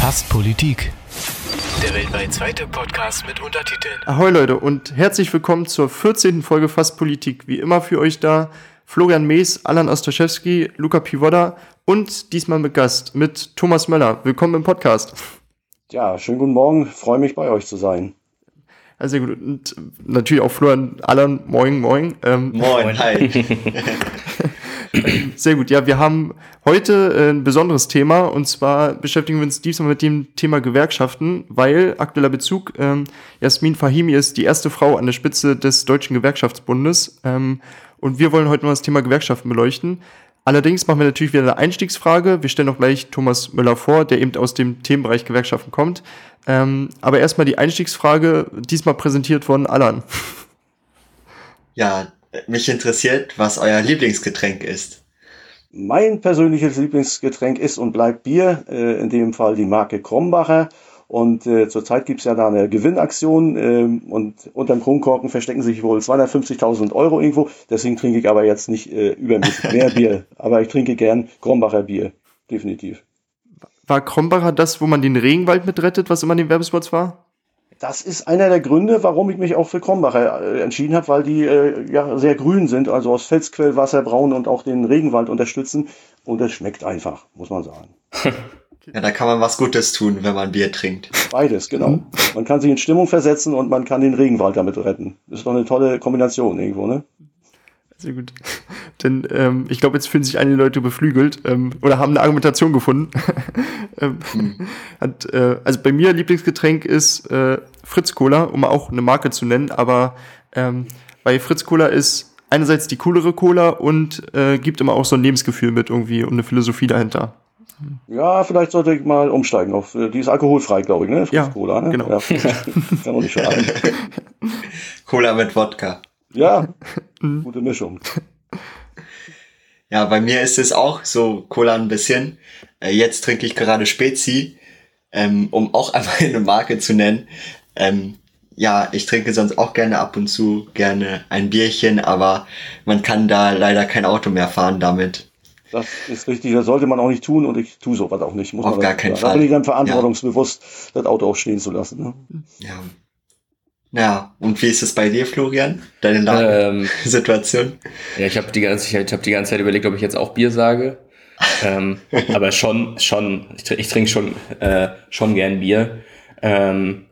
Fast Politik. Der weltweit zweite Podcast mit Untertiteln. Ahoi Leute und herzlich willkommen zur 14. Folge Fast Politik. Wie immer für euch da Florian Mees, Alan Ostaschewski, Luca Pivoda und diesmal mit Gast, mit Thomas Möller. Willkommen im Podcast. Ja, schönen guten Morgen. Freue mich bei euch zu sein. Also sehr gut. Und natürlich auch Florian, Alan, moin, moin. Ähm, moin, hi. Sehr gut. Ja, wir haben heute äh, ein besonderes Thema und zwar beschäftigen wir uns diesmal mit dem Thema Gewerkschaften, weil aktueller Bezug ähm, Jasmin Fahimi ist die erste Frau an der Spitze des Deutschen Gewerkschaftsbundes ähm, und wir wollen heute mal das Thema Gewerkschaften beleuchten. Allerdings machen wir natürlich wieder eine Einstiegsfrage. Wir stellen auch gleich Thomas Müller vor, der eben aus dem Themenbereich Gewerkschaften kommt. Ähm, aber erstmal die Einstiegsfrage, diesmal präsentiert von Alan. Ja, mich interessiert, was euer Lieblingsgetränk ist. Mein persönliches Lieblingsgetränk ist und bleibt Bier, äh, in dem Fall die Marke Krombacher. Und äh, zurzeit gibt's ja da eine Gewinnaktion äh, und unterm Kronkorken verstecken sich wohl 250.000 Euro irgendwo. Deswegen trinke ich aber jetzt nicht äh, übermäßig mehr Bier. Aber ich trinke gern Krombacher Bier, definitiv. War Krombacher das, wo man den Regenwald mitrettet, was immer in den Werbespots war? Das ist einer der Gründe, warum ich mich auch für Krombacher äh, entschieden habe, weil die äh, ja sehr grün sind, also aus Felsquellwasser braun und auch den Regenwald unterstützen. Und es schmeckt einfach, muss man sagen. ja, da kann man was Gutes tun, wenn man Bier trinkt. Beides, genau. Man kann sich in Stimmung versetzen und man kann den Regenwald damit retten. Das ist doch eine tolle Kombination irgendwo, ne? Sehr gut. Denn ähm, ich glaube, jetzt fühlen sich einige Leute beflügelt ähm, oder haben eine Argumentation gefunden. ähm, hm. hat, äh, also bei mir Lieblingsgetränk ist äh, Fritz Cola, um auch eine Marke zu nennen, aber ähm, bei Fritz Cola ist einerseits die coolere Cola und äh, gibt immer auch so ein Lebensgefühl mit irgendwie und eine Philosophie dahinter. Ja, vielleicht sollte ich mal umsteigen auf, äh, die ist alkoholfrei, glaube ich, ne? Fritz ja, Cola, ne? genau. Ja, kann auch nicht schaden. Cola mit Wodka. Ja, mhm. gute Mischung. Ja, bei mir ist es auch so Cola ein bisschen. Äh, jetzt trinke ich gerade Spezi, ähm, um auch einmal eine Marke zu nennen. Ähm, ja, ich trinke sonst auch gerne ab und zu gerne ein Bierchen, aber man kann da leider kein Auto mehr fahren damit. Das ist richtig, das sollte man auch nicht tun und ich tue sowas auch nicht. Muss Auf gar keinen Fall. Da bin ich dann verantwortungsbewusst, ja. das Auto auch stehen zu lassen. Ne? Ja, ja, und wie ist es bei dir, Florian? Deine Lage-Situation? Ähm, ja, ich habe die ganze, ich habe die ganze Zeit überlegt, ob ich jetzt auch Bier sage. ähm, aber schon, schon, ich, ich trinke schon, äh, schon gern Bier. Ähm,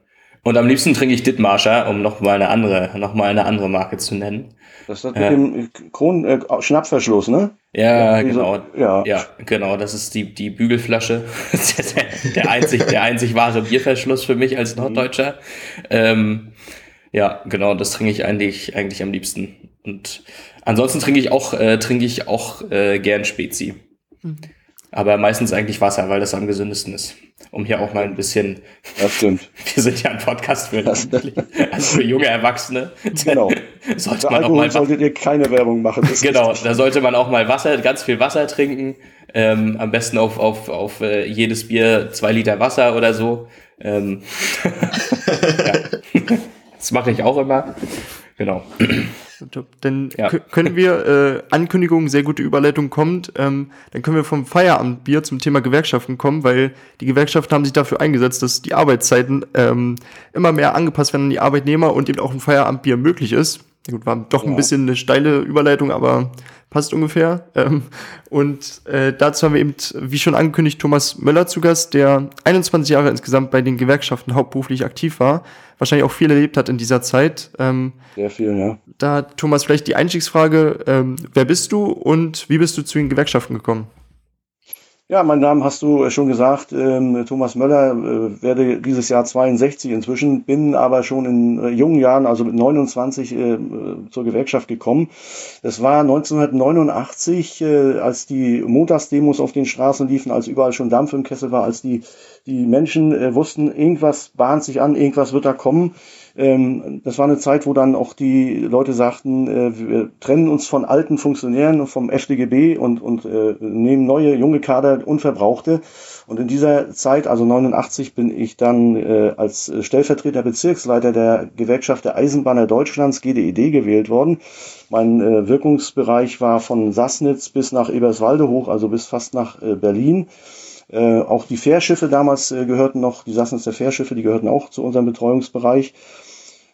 und am liebsten trinke ich Dittmarscher, um noch mal eine andere, noch mal eine andere Marke zu nennen. Das ist das mit äh, dem Kronen, äh, Schnappverschluss, ne? Ja, ja genau. Ja. ja, genau. Das ist die, die Bügelflasche. der, der, einzig, der einzig wahre Bierverschluss für mich als Norddeutscher. Ähm, ja, genau, das trinke ich eigentlich, eigentlich am liebsten. Und ansonsten trinke ich auch, äh, trinke ich auch äh, gern Spezi. Mhm. Aber meistens eigentlich Wasser, weil das am gesündesten ist. Um hier auch mal ein bisschen. Das stimmt. Wir sind ja ein Podcast für, also für junge Erwachsene. Genau. sollte man Alkohol auch mal solltet ihr keine Werbung machen. genau, da sollte man auch mal Wasser, ganz viel Wasser trinken. Ähm, am besten auf, auf, auf äh, jedes Bier zwei Liter Wasser oder so. Ähm, ja. Das mache ich auch immer. Genau. Dann ja. können wir, äh, Ankündigung, sehr gute Überleitung kommt, ähm, dann können wir vom Feierabendbier zum Thema Gewerkschaften kommen, weil die Gewerkschaften haben sich dafür eingesetzt, dass die Arbeitszeiten ähm, immer mehr angepasst werden an die Arbeitnehmer und eben auch ein Feierabendbier möglich ist. Gut, war doch ja. ein bisschen eine steile Überleitung, aber passt ungefähr. Ähm, und äh, dazu haben wir eben, wie schon angekündigt, Thomas Möller zu Gast, der 21 Jahre insgesamt bei den Gewerkschaften hauptberuflich aktiv war, wahrscheinlich auch viel erlebt hat in dieser Zeit. Ähm, Sehr viel, ja. Da, Thomas, vielleicht die Einstiegsfrage, ähm, wer bist du und wie bist du zu den Gewerkschaften gekommen? Ja, mein Name hast du schon gesagt, ähm, Thomas Möller, äh, werde dieses Jahr 62 inzwischen, bin aber schon in äh, jungen Jahren, also mit 29, äh, zur Gewerkschaft gekommen. Das war 1989, äh, als die Montagsdemos auf den Straßen liefen, als überall schon Dampf im Kessel war, als die, die Menschen äh, wussten, irgendwas bahnt sich an, irgendwas wird da kommen ähm, das war eine Zeit, wo dann auch die Leute sagten, äh, wir trennen uns von alten Funktionären vom FDGB und, und äh, nehmen neue, junge Kader, unverbrauchte. Und in dieser Zeit, also 89, bin ich dann äh, als Stellvertreter Bezirksleiter der Gewerkschaft der Eisenbahner Deutschlands, GDED, gewählt worden. Mein äh, Wirkungsbereich war von Sassnitz bis nach Eberswalde hoch, also bis fast nach äh, Berlin. Äh, auch die Fährschiffe damals äh, gehörten noch, die Sassens der Fährschiffe, die gehörten auch zu unserem Betreuungsbereich.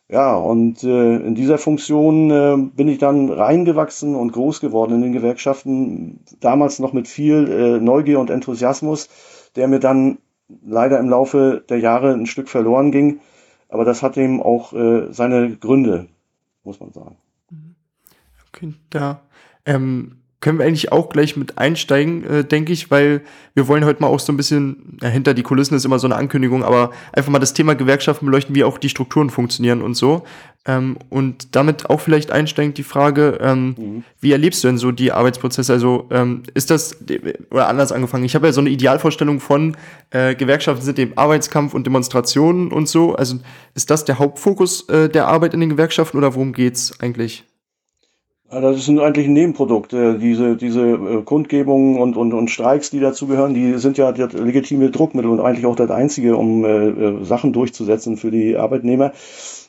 Ja, und äh, in dieser Funktion äh, bin ich dann reingewachsen und groß geworden in den Gewerkschaften, damals noch mit viel äh, Neugier und Enthusiasmus, der mir dann leider im Laufe der Jahre ein Stück verloren ging. Aber das hat eben auch äh, seine Gründe, muss man sagen. Okay, da ähm, können wir eigentlich auch gleich mit einsteigen, äh, denke ich, weil wir wollen heute mal auch so ein bisschen, ja, hinter die Kulissen ist immer so eine Ankündigung, aber einfach mal das Thema Gewerkschaften beleuchten, wie auch die Strukturen funktionieren und so. Ähm, und damit auch vielleicht einsteigend die Frage, ähm, mhm. wie erlebst du denn so die Arbeitsprozesse? Also ähm, ist das, oder anders angefangen, ich habe ja so eine Idealvorstellung von äh, Gewerkschaften sind eben Arbeitskampf und Demonstrationen und so. Also ist das der Hauptfokus äh, der Arbeit in den Gewerkschaften oder worum geht's eigentlich? Das sind eigentlich ein Nebenprodukt. Diese, diese äh, Kundgebungen und, und, und Streiks, die dazugehören, die sind ja das legitime Druckmittel und eigentlich auch das einzige, um äh, äh Sachen durchzusetzen für die Arbeitnehmer.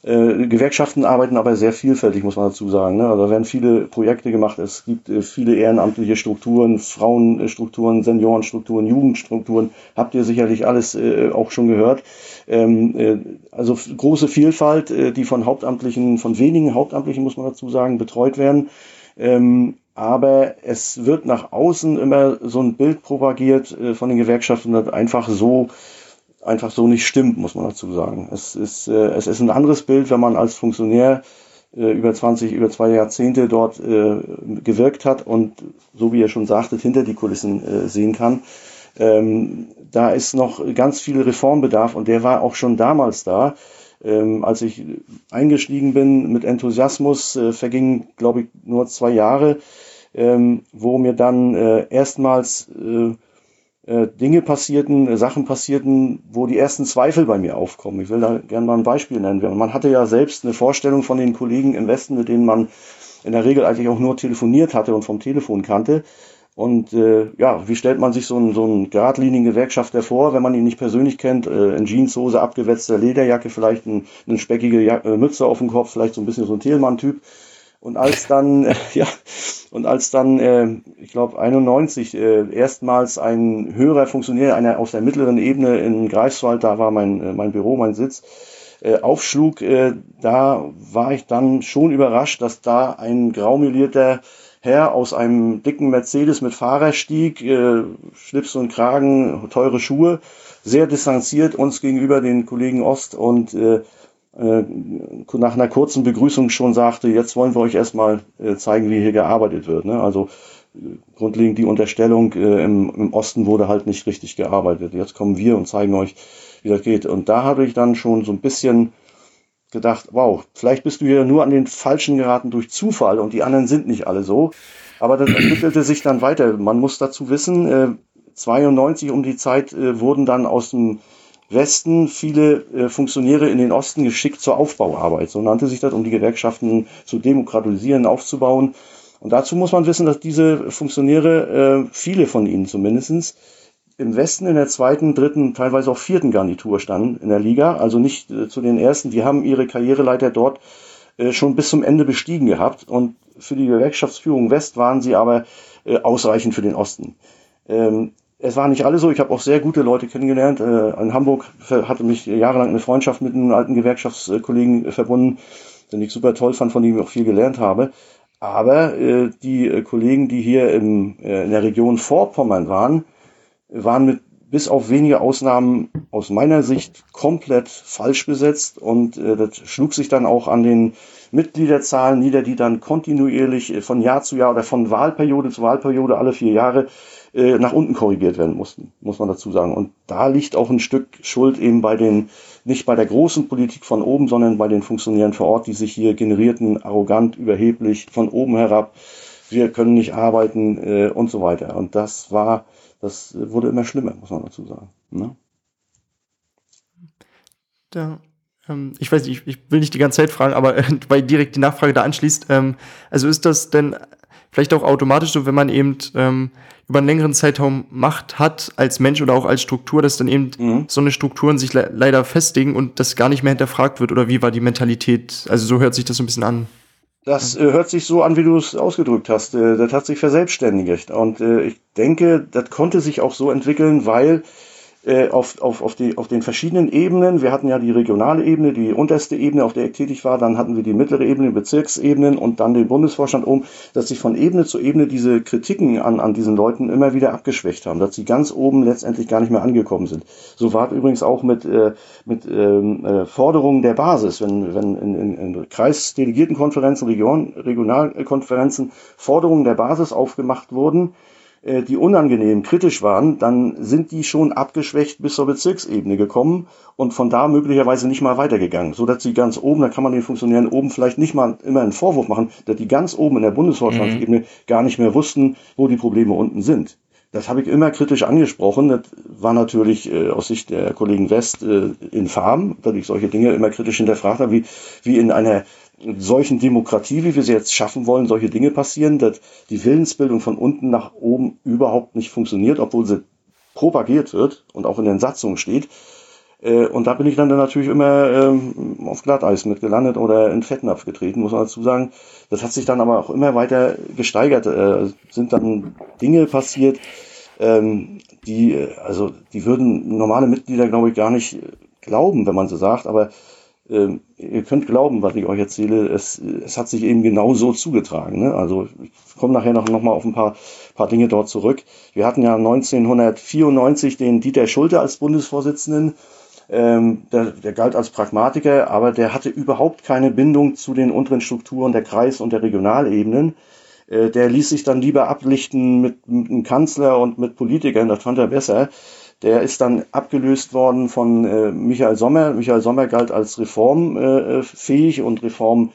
Äh, Gewerkschaften arbeiten aber sehr vielfältig, muss man dazu sagen. Ne? Also da werden viele Projekte gemacht. Es gibt äh, viele ehrenamtliche Strukturen, Frauenstrukturen, Seniorenstrukturen, Jugendstrukturen. Habt ihr sicherlich alles äh, auch schon gehört. Ähm, äh, also große Vielfalt, äh, die von Hauptamtlichen, von wenigen Hauptamtlichen, muss man dazu sagen, betreut werden. Ähm, aber es wird nach außen immer so ein Bild propagiert von den Gewerkschaften, das einfach so einfach so nicht stimmt, muss man dazu sagen. Es ist, äh, es ist ein anderes Bild, wenn man als Funktionär äh, über 20, über zwei Jahrzehnte dort äh, gewirkt hat und, so wie ihr schon sagtet, hinter die Kulissen äh, sehen kann. Ähm, da ist noch ganz viel Reformbedarf und der war auch schon damals da. Ähm, als ich eingestiegen bin mit Enthusiasmus, äh, vergingen, glaube ich, nur zwei Jahre, ähm, wo mir dann äh, erstmals äh, äh, Dinge passierten, äh, Sachen passierten, wo die ersten Zweifel bei mir aufkommen. Ich will da gerne mal ein Beispiel nennen. Man hatte ja selbst eine Vorstellung von den Kollegen im Westen, mit denen man in der Regel eigentlich auch nur telefoniert hatte und vom Telefon kannte. Und äh, ja, wie stellt man sich so einen, so einen geradlinigen Gewerkschafter vor, wenn man ihn nicht persönlich kennt? Äh, in Jeanshose, abgewetzter Lederjacke, vielleicht ein, eine speckige äh, Mütze auf dem Kopf, vielleicht so ein bisschen so ein Thielmann-Typ. Und als dann, ja, und als dann, äh, ich glaube 91, äh, erstmals ein höherer Funktionär einer aus der mittleren Ebene in Greifswald, da war mein, äh, mein Büro, mein Sitz, äh, aufschlug, äh, da war ich dann schon überrascht, dass da ein graumelierter Herr aus einem dicken Mercedes mit Fahrer stieg, äh, Schlips und Kragen, teure Schuhe, sehr distanziert uns gegenüber den Kollegen Ost und nach einer kurzen Begrüßung schon sagte, jetzt wollen wir euch erstmal äh, zeigen, wie hier gearbeitet wird. Ne? Also äh, grundlegend die Unterstellung, im, im Osten wurde halt nicht richtig gearbeitet. Jetzt kommen wir und zeigen euch, wie das geht. Und da habe ich dann schon so ein bisschen gedacht, wow, vielleicht bist du hier nur an den Falschen geraten durch Zufall und die anderen sind nicht alle so. Aber das entwickelte sich dann weiter. Man muss dazu wissen, äh, 92 um die Zeit äh, wurden dann aus dem Westen viele äh, Funktionäre in den Osten geschickt zur Aufbauarbeit. So nannte sich das, um die Gewerkschaften zu demokratisieren, aufzubauen. Und dazu muss man wissen, dass diese Funktionäre, äh, viele von ihnen zumindestens im Westen in der zweiten, dritten, teilweise auch vierten Garnitur standen in der Liga, also nicht äh, zu den ersten. Die haben ihre Karriereleiter dort äh, schon bis zum Ende bestiegen gehabt und für die Gewerkschaftsführung West waren sie aber äh, ausreichend für den Osten. Ähm, es waren nicht alle so. Ich habe auch sehr gute Leute kennengelernt. Äh, in Hamburg hatte mich jahrelang eine Freundschaft mit einem alten Gewerkschaftskollegen verbunden, den ich super toll fand, von dem ich auch viel gelernt habe. Aber äh, die äh, Kollegen, die hier im, äh, in der Region Vorpommern waren, waren mit bis auf wenige Ausnahmen aus meiner Sicht komplett falsch besetzt und äh, das schlug sich dann auch an den Mitgliederzahlen nieder, die dann kontinuierlich äh, von Jahr zu Jahr oder von Wahlperiode zu Wahlperiode alle vier Jahre äh, nach unten korrigiert werden mussten, muss man dazu sagen. Und da liegt auch ein Stück Schuld eben bei den, nicht bei der großen Politik von oben, sondern bei den Funktionären vor Ort, die sich hier generierten, arrogant, überheblich, von oben herab, wir können nicht arbeiten äh, und so weiter. Und das war, das wurde immer schlimmer, muss man dazu sagen. Ne? Da, ähm, ich weiß nicht, ich, will nicht die ganze Zeit fragen, aber äh, weil direkt die Nachfrage da anschließt, ähm, also ist das denn vielleicht auch automatisch so, wenn man eben ähm, über einen längeren Zeitraum Macht hat als Mensch oder auch als Struktur, dass dann eben mhm. so eine Strukturen sich le leider festigen und das gar nicht mehr hinterfragt wird oder wie war die Mentalität? Also so hört sich das so ein bisschen an. Das äh, hört sich so an, wie du es ausgedrückt hast. Äh, das hat sich verselbstständigt. Und äh, ich denke, das konnte sich auch so entwickeln, weil äh, auf, auf, auf, die, auf den verschiedenen Ebenen. Wir hatten ja die regionale Ebene, die unterste Ebene, auf der ich tätig war. Dann hatten wir die mittlere Ebene, die Bezirksebenen und dann den Bundesvorstand um, dass sich von Ebene zu Ebene diese Kritiken an, an diesen Leuten immer wieder abgeschwächt haben, dass sie ganz oben letztendlich gar nicht mehr angekommen sind. So war es übrigens auch mit, äh, mit ähm, äh, Forderungen der Basis. Wenn, wenn in, in, in Kreisdelegiertenkonferenzen, Region, Regionalkonferenzen Forderungen der Basis aufgemacht wurden, die unangenehm kritisch waren, dann sind die schon abgeschwächt bis zur Bezirksebene gekommen und von da möglicherweise nicht mal weitergegangen, so dass sie ganz oben, da kann man den Funktionären oben vielleicht nicht mal immer einen Vorwurf machen, dass die ganz oben in der Bundesvorstandsebene mhm. gar nicht mehr wussten, wo die Probleme unten sind. Das habe ich immer kritisch angesprochen. Das war natürlich äh, aus Sicht der Kollegen West äh, infam, dass ich solche Dinge immer kritisch hinterfragt habe, wie, wie in einer solchen Demokratie, wie wir sie jetzt schaffen wollen, solche Dinge passieren, dass die Willensbildung von unten nach oben überhaupt nicht funktioniert, obwohl sie propagiert wird und auch in den Satzungen steht. Äh, und da bin ich dann, natürlich immer ähm, auf Glatteis mitgelandet oder in Fettnapf getreten, muss man dazu sagen. Das hat sich dann aber auch immer weiter gesteigert. Äh, sind dann Dinge passiert, ähm, die, äh, also die würden normale Mitglieder, glaube ich, gar nicht glauben, wenn man so sagt. Aber ähm, ihr könnt glauben, was ich euch erzähle, es, es hat sich eben genau so zugetragen. Ne? Also ich komme nachher noch, noch mal auf ein paar, paar Dinge dort zurück. Wir hatten ja 1994 den Dieter Schulte als Bundesvorsitzenden. Ähm, der, der galt als Pragmatiker, aber der hatte überhaupt keine Bindung zu den unteren Strukturen der Kreis- und der Regionalebenen. Äh, der ließ sich dann lieber ablichten mit, mit einem Kanzler und mit Politikern, das fand er besser. Der ist dann abgelöst worden von äh, Michael Sommer. Michael Sommer galt als reformfähig äh, und Reform,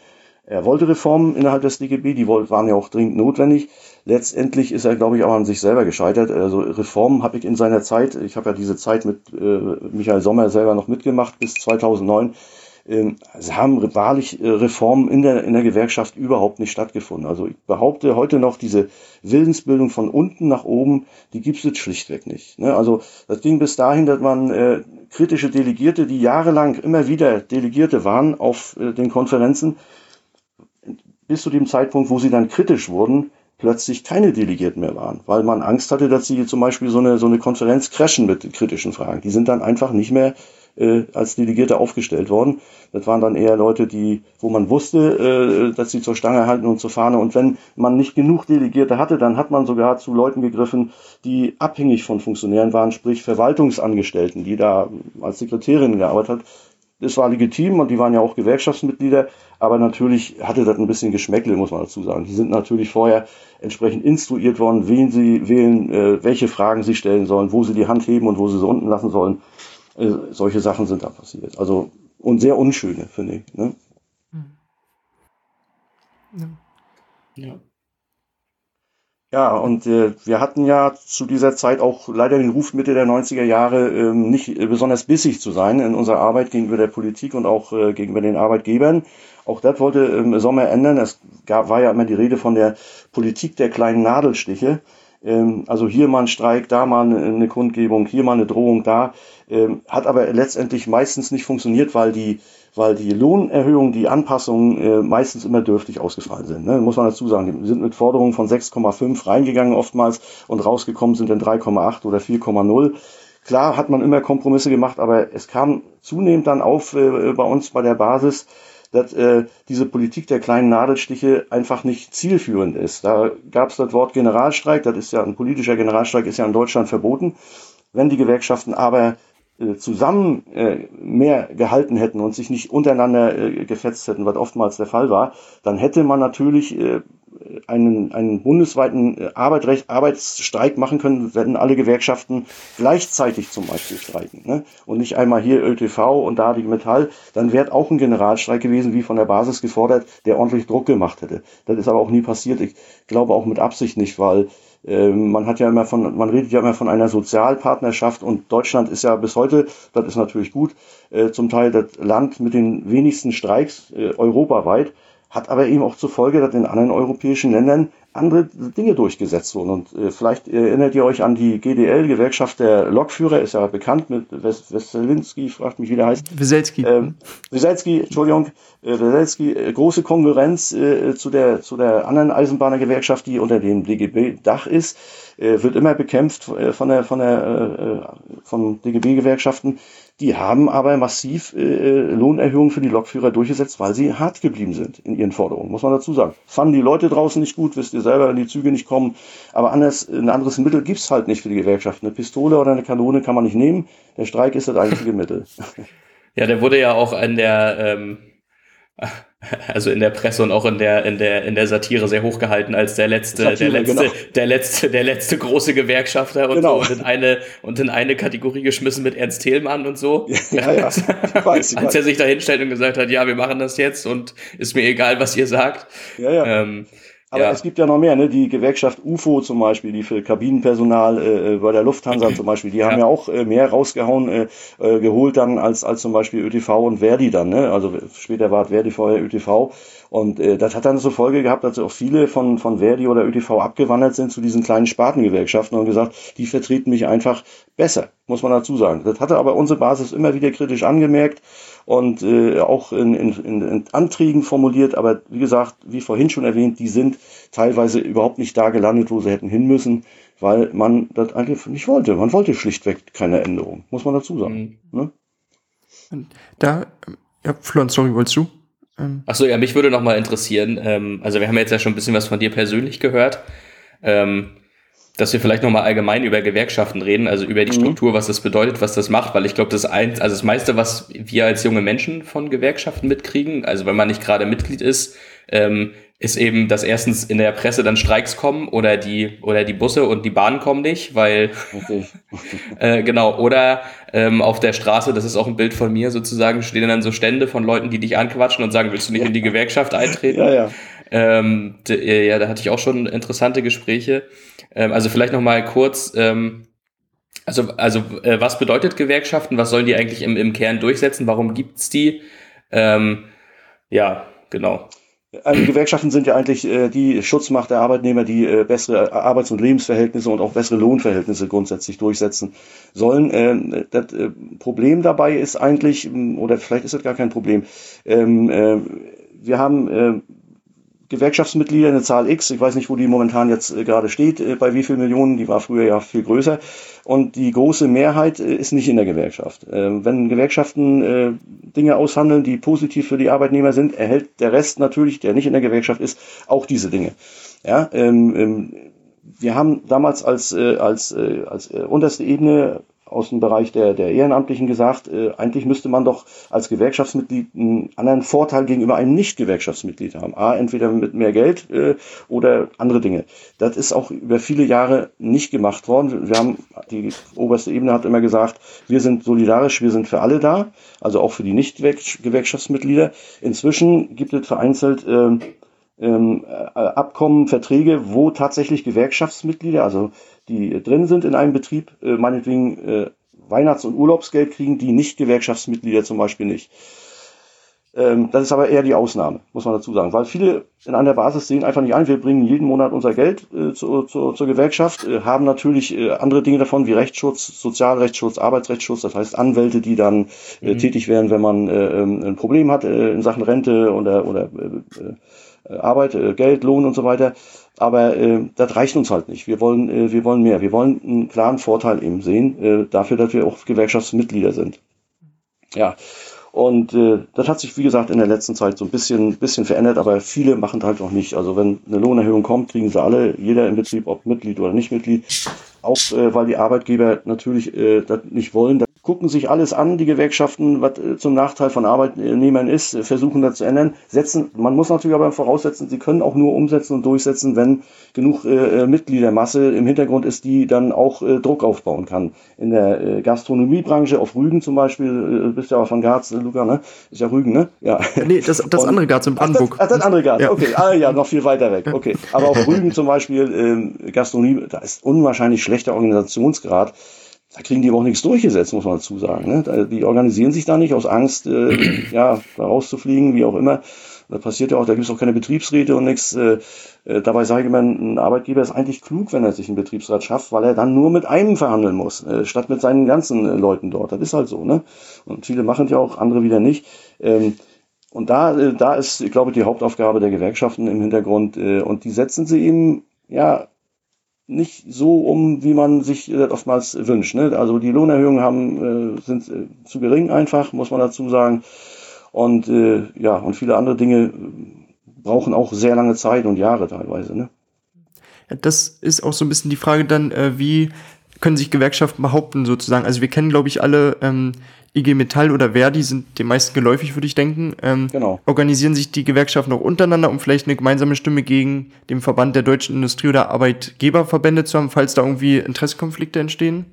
er wollte Reformen innerhalb des DGB, die waren ja auch dringend notwendig. Letztendlich ist er, glaube ich, auch an sich selber gescheitert. Also Reformen habe ich in seiner Zeit, ich habe ja diese Zeit mit äh, Michael Sommer selber noch mitgemacht bis 2009, ähm, es haben wahrlich äh, Reformen in der, in der Gewerkschaft überhaupt nicht stattgefunden. Also ich behaupte heute noch, diese Willensbildung von unten nach oben, die gibt es jetzt schlichtweg nicht. Ne? Also das ging bis dahin, dass man äh, kritische Delegierte, die jahrelang immer wieder Delegierte waren auf äh, den Konferenzen, bis zu dem Zeitpunkt, wo sie dann kritisch wurden, plötzlich keine Delegierten mehr waren, weil man Angst hatte, dass sie zum Beispiel so eine, so eine Konferenz crashen mit kritischen Fragen. Die sind dann einfach nicht mehr äh, als Delegierte aufgestellt worden. Das waren dann eher Leute, die, wo man wusste, äh, dass sie zur Stange halten und zur Fahne. Und wenn man nicht genug Delegierte hatte, dann hat man sogar zu Leuten gegriffen, die abhängig von Funktionären waren, sprich Verwaltungsangestellten, die da als Sekretärin gearbeitet hat. Das war legitim und die waren ja auch Gewerkschaftsmitglieder, aber natürlich hatte das ein bisschen Geschmäckle, muss man dazu sagen. Die sind natürlich vorher entsprechend instruiert worden, wen sie wählen, äh, welche Fragen sie stellen sollen, wo sie die Hand heben und wo sie sie unten lassen sollen. Äh, solche Sachen sind da passiert. Also, und sehr unschöne, finde ich. Ne? Ja. ja. Ja, und äh, wir hatten ja zu dieser Zeit auch leider den Ruf Mitte der 90er Jahre ähm, nicht äh, besonders bissig zu sein in unserer Arbeit gegenüber der Politik und auch äh, gegenüber den Arbeitgebern. Auch das wollte ähm, Sommer ändern. Es gab, war ja immer die Rede von der Politik der kleinen Nadelstiche. Ähm, also hier mal ein Streik, da mal eine Kundgebung, hier mal eine Drohung, da. Ähm, hat aber letztendlich meistens nicht funktioniert, weil die, weil die Lohnerhöhungen, die Anpassungen äh, meistens immer dürftig ausgefallen sind. Ne? Muss man dazu sagen. Die sind mit Forderungen von 6,5 reingegangen oftmals und rausgekommen sind dann 3,8 oder 4,0. Klar hat man immer Kompromisse gemacht, aber es kam zunehmend dann auf äh, bei uns bei der Basis, dass äh, diese Politik der kleinen Nadelstiche einfach nicht zielführend ist. Da gab es das Wort Generalstreik, das ist ja ein politischer Generalstreik, ist ja in Deutschland verboten. Wenn die Gewerkschaften aber zusammen äh, mehr gehalten hätten und sich nicht untereinander äh, gefetzt hätten, was oftmals der Fall war, dann hätte man natürlich äh, einen, einen bundesweiten äh, Arbeitsrecht, Arbeitsstreik machen können, wenn alle Gewerkschaften gleichzeitig zum Beispiel streiken. Ne? Und nicht einmal hier ÖTV und da die Metall, dann wäre auch ein Generalstreik gewesen, wie von der Basis gefordert, der ordentlich Druck gemacht hätte. Das ist aber auch nie passiert. Ich glaube auch mit Absicht nicht, weil äh, man hat ja immer von, man redet ja immer von einer Sozialpartnerschaft und Deutschland ist ja bis heute, das ist natürlich gut, äh, zum Teil das Land mit den wenigsten Streiks äh, europaweit hat aber eben auch zur Folge, dass in anderen europäischen Ländern andere Dinge durchgesetzt wurden. Und äh, vielleicht erinnert ihr euch an die GDL, Gewerkschaft der Lokführer, ist ja bekannt mit Wes Weselinski, fragt mich, wie der heißt. Weselski. Ähm, Weselski, Entschuldigung, äh, Weselski, äh, große Konkurrenz äh, zu, der, zu der anderen Eisenbahnergewerkschaft, die unter dem DGB-Dach ist, äh, wird immer bekämpft äh, von der, von der, äh von DGB-Gewerkschaften. Die haben aber massiv äh, äh, Lohnerhöhungen für die Lokführer durchgesetzt, weil sie hart geblieben sind in ihren Forderungen, muss man dazu sagen. Fanden die Leute draußen nicht gut, wisst ihr selber, wenn die Züge nicht kommen. Aber anders, ein anderes Mittel gibt's halt nicht für die Gewerkschaft. Eine Pistole oder eine Kanone kann man nicht nehmen. Der Streik ist das einzige Mittel. Ja, der wurde ja auch an der ähm, also in der Presse und auch in der in der in der Satire sehr hochgehalten als der letzte Satire, der letzte genau. der letzte der letzte große Gewerkschafter und genau. so und in eine und in eine Kategorie geschmissen mit Ernst Thälmann und so ja, ja, ich weiß, ich als er sich da hinstellt und gesagt hat ja wir machen das jetzt und ist mir egal was ihr sagt ja, ja. Ähm, aber ja. es gibt ja noch mehr, ne? Die Gewerkschaft UFO zum Beispiel, die für Kabinenpersonal äh, äh bei der Lufthansa zum Beispiel, die ja. haben ja auch äh, mehr rausgehauen, äh, äh, geholt dann als als zum Beispiel ÖTV und Verdi dann, ne? Also später war Verdi vorher ÖTV und äh, das hat dann zur Folge gehabt, dass auch viele von von Verdi oder ÖTV abgewandert sind zu diesen kleinen Spartengewerkschaften und gesagt, die vertreten mich einfach besser, muss man dazu sagen. Das hatte aber unsere Basis immer wieder kritisch angemerkt und äh, auch in, in, in Anträgen formuliert. Aber wie gesagt, wie vorhin schon erwähnt, die sind teilweise überhaupt nicht da gelandet, wo sie hätten hin müssen, weil man das eigentlich nicht wollte. Man wollte schlichtweg keine Änderung, muss man dazu sagen. Mhm. Ne? Da, ja, Florian, sorry, wolltest du? Ähm. Achso, ja, mich würde noch mal interessieren, ähm, also wir haben jetzt ja schon ein bisschen was von dir persönlich gehört. Ähm, dass wir vielleicht nochmal allgemein über Gewerkschaften reden, also über die mhm. Struktur, was das bedeutet, was das macht, weil ich glaube, das eins, also das meiste, was wir als junge Menschen von Gewerkschaften mitkriegen, also wenn man nicht gerade Mitglied ist, ähm, ist eben, dass erstens in der Presse dann Streiks kommen oder die oder die Busse und die Bahnen kommen nicht, weil okay. äh, genau oder ähm, auf der Straße, das ist auch ein Bild von mir sozusagen, stehen dann so Stände von Leuten, die dich anquatschen und sagen, willst du nicht ja. in die Gewerkschaft eintreten? Ja, ja. Ähm, ja, da hatte ich auch schon interessante Gespräche. Ähm, also vielleicht noch mal kurz. Ähm, also, also äh, was bedeutet Gewerkschaften? Was sollen die eigentlich im, im Kern durchsetzen? Warum gibt's die? Ähm, ja, genau. Also Gewerkschaften sind ja eigentlich äh, die Schutzmacht der Arbeitnehmer, die äh, bessere Arbeits- und Lebensverhältnisse und auch bessere Lohnverhältnisse grundsätzlich durchsetzen sollen. Ähm, das äh, Problem dabei ist eigentlich, oder vielleicht ist das gar kein Problem, ähm, äh, wir haben äh, Gewerkschaftsmitglieder, eine Zahl X, ich weiß nicht, wo die momentan jetzt äh, gerade steht, äh, bei wie viel Millionen, die war früher ja viel größer. Und die große Mehrheit äh, ist nicht in der Gewerkschaft. Ähm, wenn Gewerkschaften Dinge aushandeln, die positiv für die Arbeitnehmer sind, erhält der Rest natürlich, der nicht in der Gewerkschaft ist, auch diese Dinge. Ja, ähm, ähm, wir haben damals als, als, als unterste Ebene aus dem Bereich der, der Ehrenamtlichen gesagt, äh, eigentlich müsste man doch als Gewerkschaftsmitglied einen anderen Vorteil gegenüber einem Nicht-Gewerkschaftsmitglied haben. A, entweder mit mehr Geld äh, oder andere Dinge. Das ist auch über viele Jahre nicht gemacht worden. Wir haben, die oberste Ebene hat immer gesagt, wir sind solidarisch, wir sind für alle da, also auch für die Nicht-Gewerkschaftsmitglieder. Inzwischen gibt es vereinzelt äh, Abkommen, Verträge, wo tatsächlich Gewerkschaftsmitglieder, also die drin sind in einem Betrieb, äh, meinetwegen äh, Weihnachts- und Urlaubsgeld kriegen, die nicht Gewerkschaftsmitglieder zum Beispiel nicht. Ähm, das ist aber eher die Ausnahme, muss man dazu sagen, weil viele in einer Basis sehen einfach nicht ein, wir bringen jeden Monat unser Geld äh, zu, zu, zur Gewerkschaft, äh, haben natürlich äh, andere Dinge davon wie Rechtsschutz, Sozialrechtsschutz, Arbeitsrechtsschutz, das heißt Anwälte, die dann äh, mhm. tätig werden, wenn man äh, ähm, ein Problem hat äh, in Sachen Rente oder, oder Arbeit, Geld, Lohn und so weiter. Aber äh, das reicht uns halt nicht. Wir wollen, äh, wir wollen mehr. Wir wollen einen klaren Vorteil eben sehen, äh, dafür, dass wir auch Gewerkschaftsmitglieder sind. Ja. Und äh, das hat sich, wie gesagt, in der letzten Zeit so ein bisschen, bisschen verändert, aber viele machen halt noch nicht. Also wenn eine Lohnerhöhung kommt, kriegen sie alle, jeder im Betrieb, ob Mitglied oder nicht Mitglied, auch äh, weil die Arbeitgeber natürlich äh, das nicht wollen gucken sich alles an, die Gewerkschaften, was äh, zum Nachteil von Arbeitnehmern ist, äh, versuchen das zu ändern, setzen, man muss natürlich aber voraussetzen, sie können auch nur umsetzen und durchsetzen, wenn genug äh, äh, Mitgliedermasse im Hintergrund ist, die dann auch äh, Druck aufbauen kann. In der äh, Gastronomiebranche, auf Rügen zum Beispiel, bist ja auch von Garz, Luca, ne? Ist ja Rügen, ne? Ja. Nee, das, das andere Garz in Brandenburg. Ach, das, ach, das andere Garz, ja. okay. Ah ja, noch viel weiter weg. Okay. Aber auf Rügen zum Beispiel, äh, Gastronomie, da ist unwahrscheinlich schlechter Organisationsgrad da kriegen die aber auch nichts durchgesetzt, muss man dazu sagen. Ne? Die organisieren sich da nicht aus Angst, äh, ja, da rauszufliegen, wie auch immer. Da passiert ja auch, da gibt es auch keine Betriebsräte und nichts. Äh, äh, dabei sage ich immer, ein Arbeitgeber ist eigentlich klug, wenn er sich einen Betriebsrat schafft, weil er dann nur mit einem verhandeln muss, äh, statt mit seinen ganzen äh, Leuten dort. Das ist halt so, ne? Und viele machen ja auch, andere wieder nicht. Ähm, und da, äh, da ist, ich glaube, die Hauptaufgabe der Gewerkschaften im Hintergrund. Äh, und die setzen sie eben, ja, nicht so um, wie man sich äh, oftmals wünscht. Ne? Also die Lohnerhöhungen haben, äh, sind äh, zu gering einfach, muss man dazu sagen. Und ja, und viele andere Dinge brauchen auch sehr lange Zeit und Jahre teilweise. Ne? Das ist auch so ein bisschen die Frage dann, wie können sich Gewerkschaften behaupten sozusagen? Also wir kennen, glaube ich, alle ähm, IG Metall oder Verdi sind den meisten geläufig, würde ich denken. Ähm, genau. Organisieren sich die Gewerkschaften auch untereinander, um vielleicht eine gemeinsame Stimme gegen den Verband der deutschen Industrie- oder Arbeitgeberverbände zu haben, falls da irgendwie Interessenkonflikte entstehen?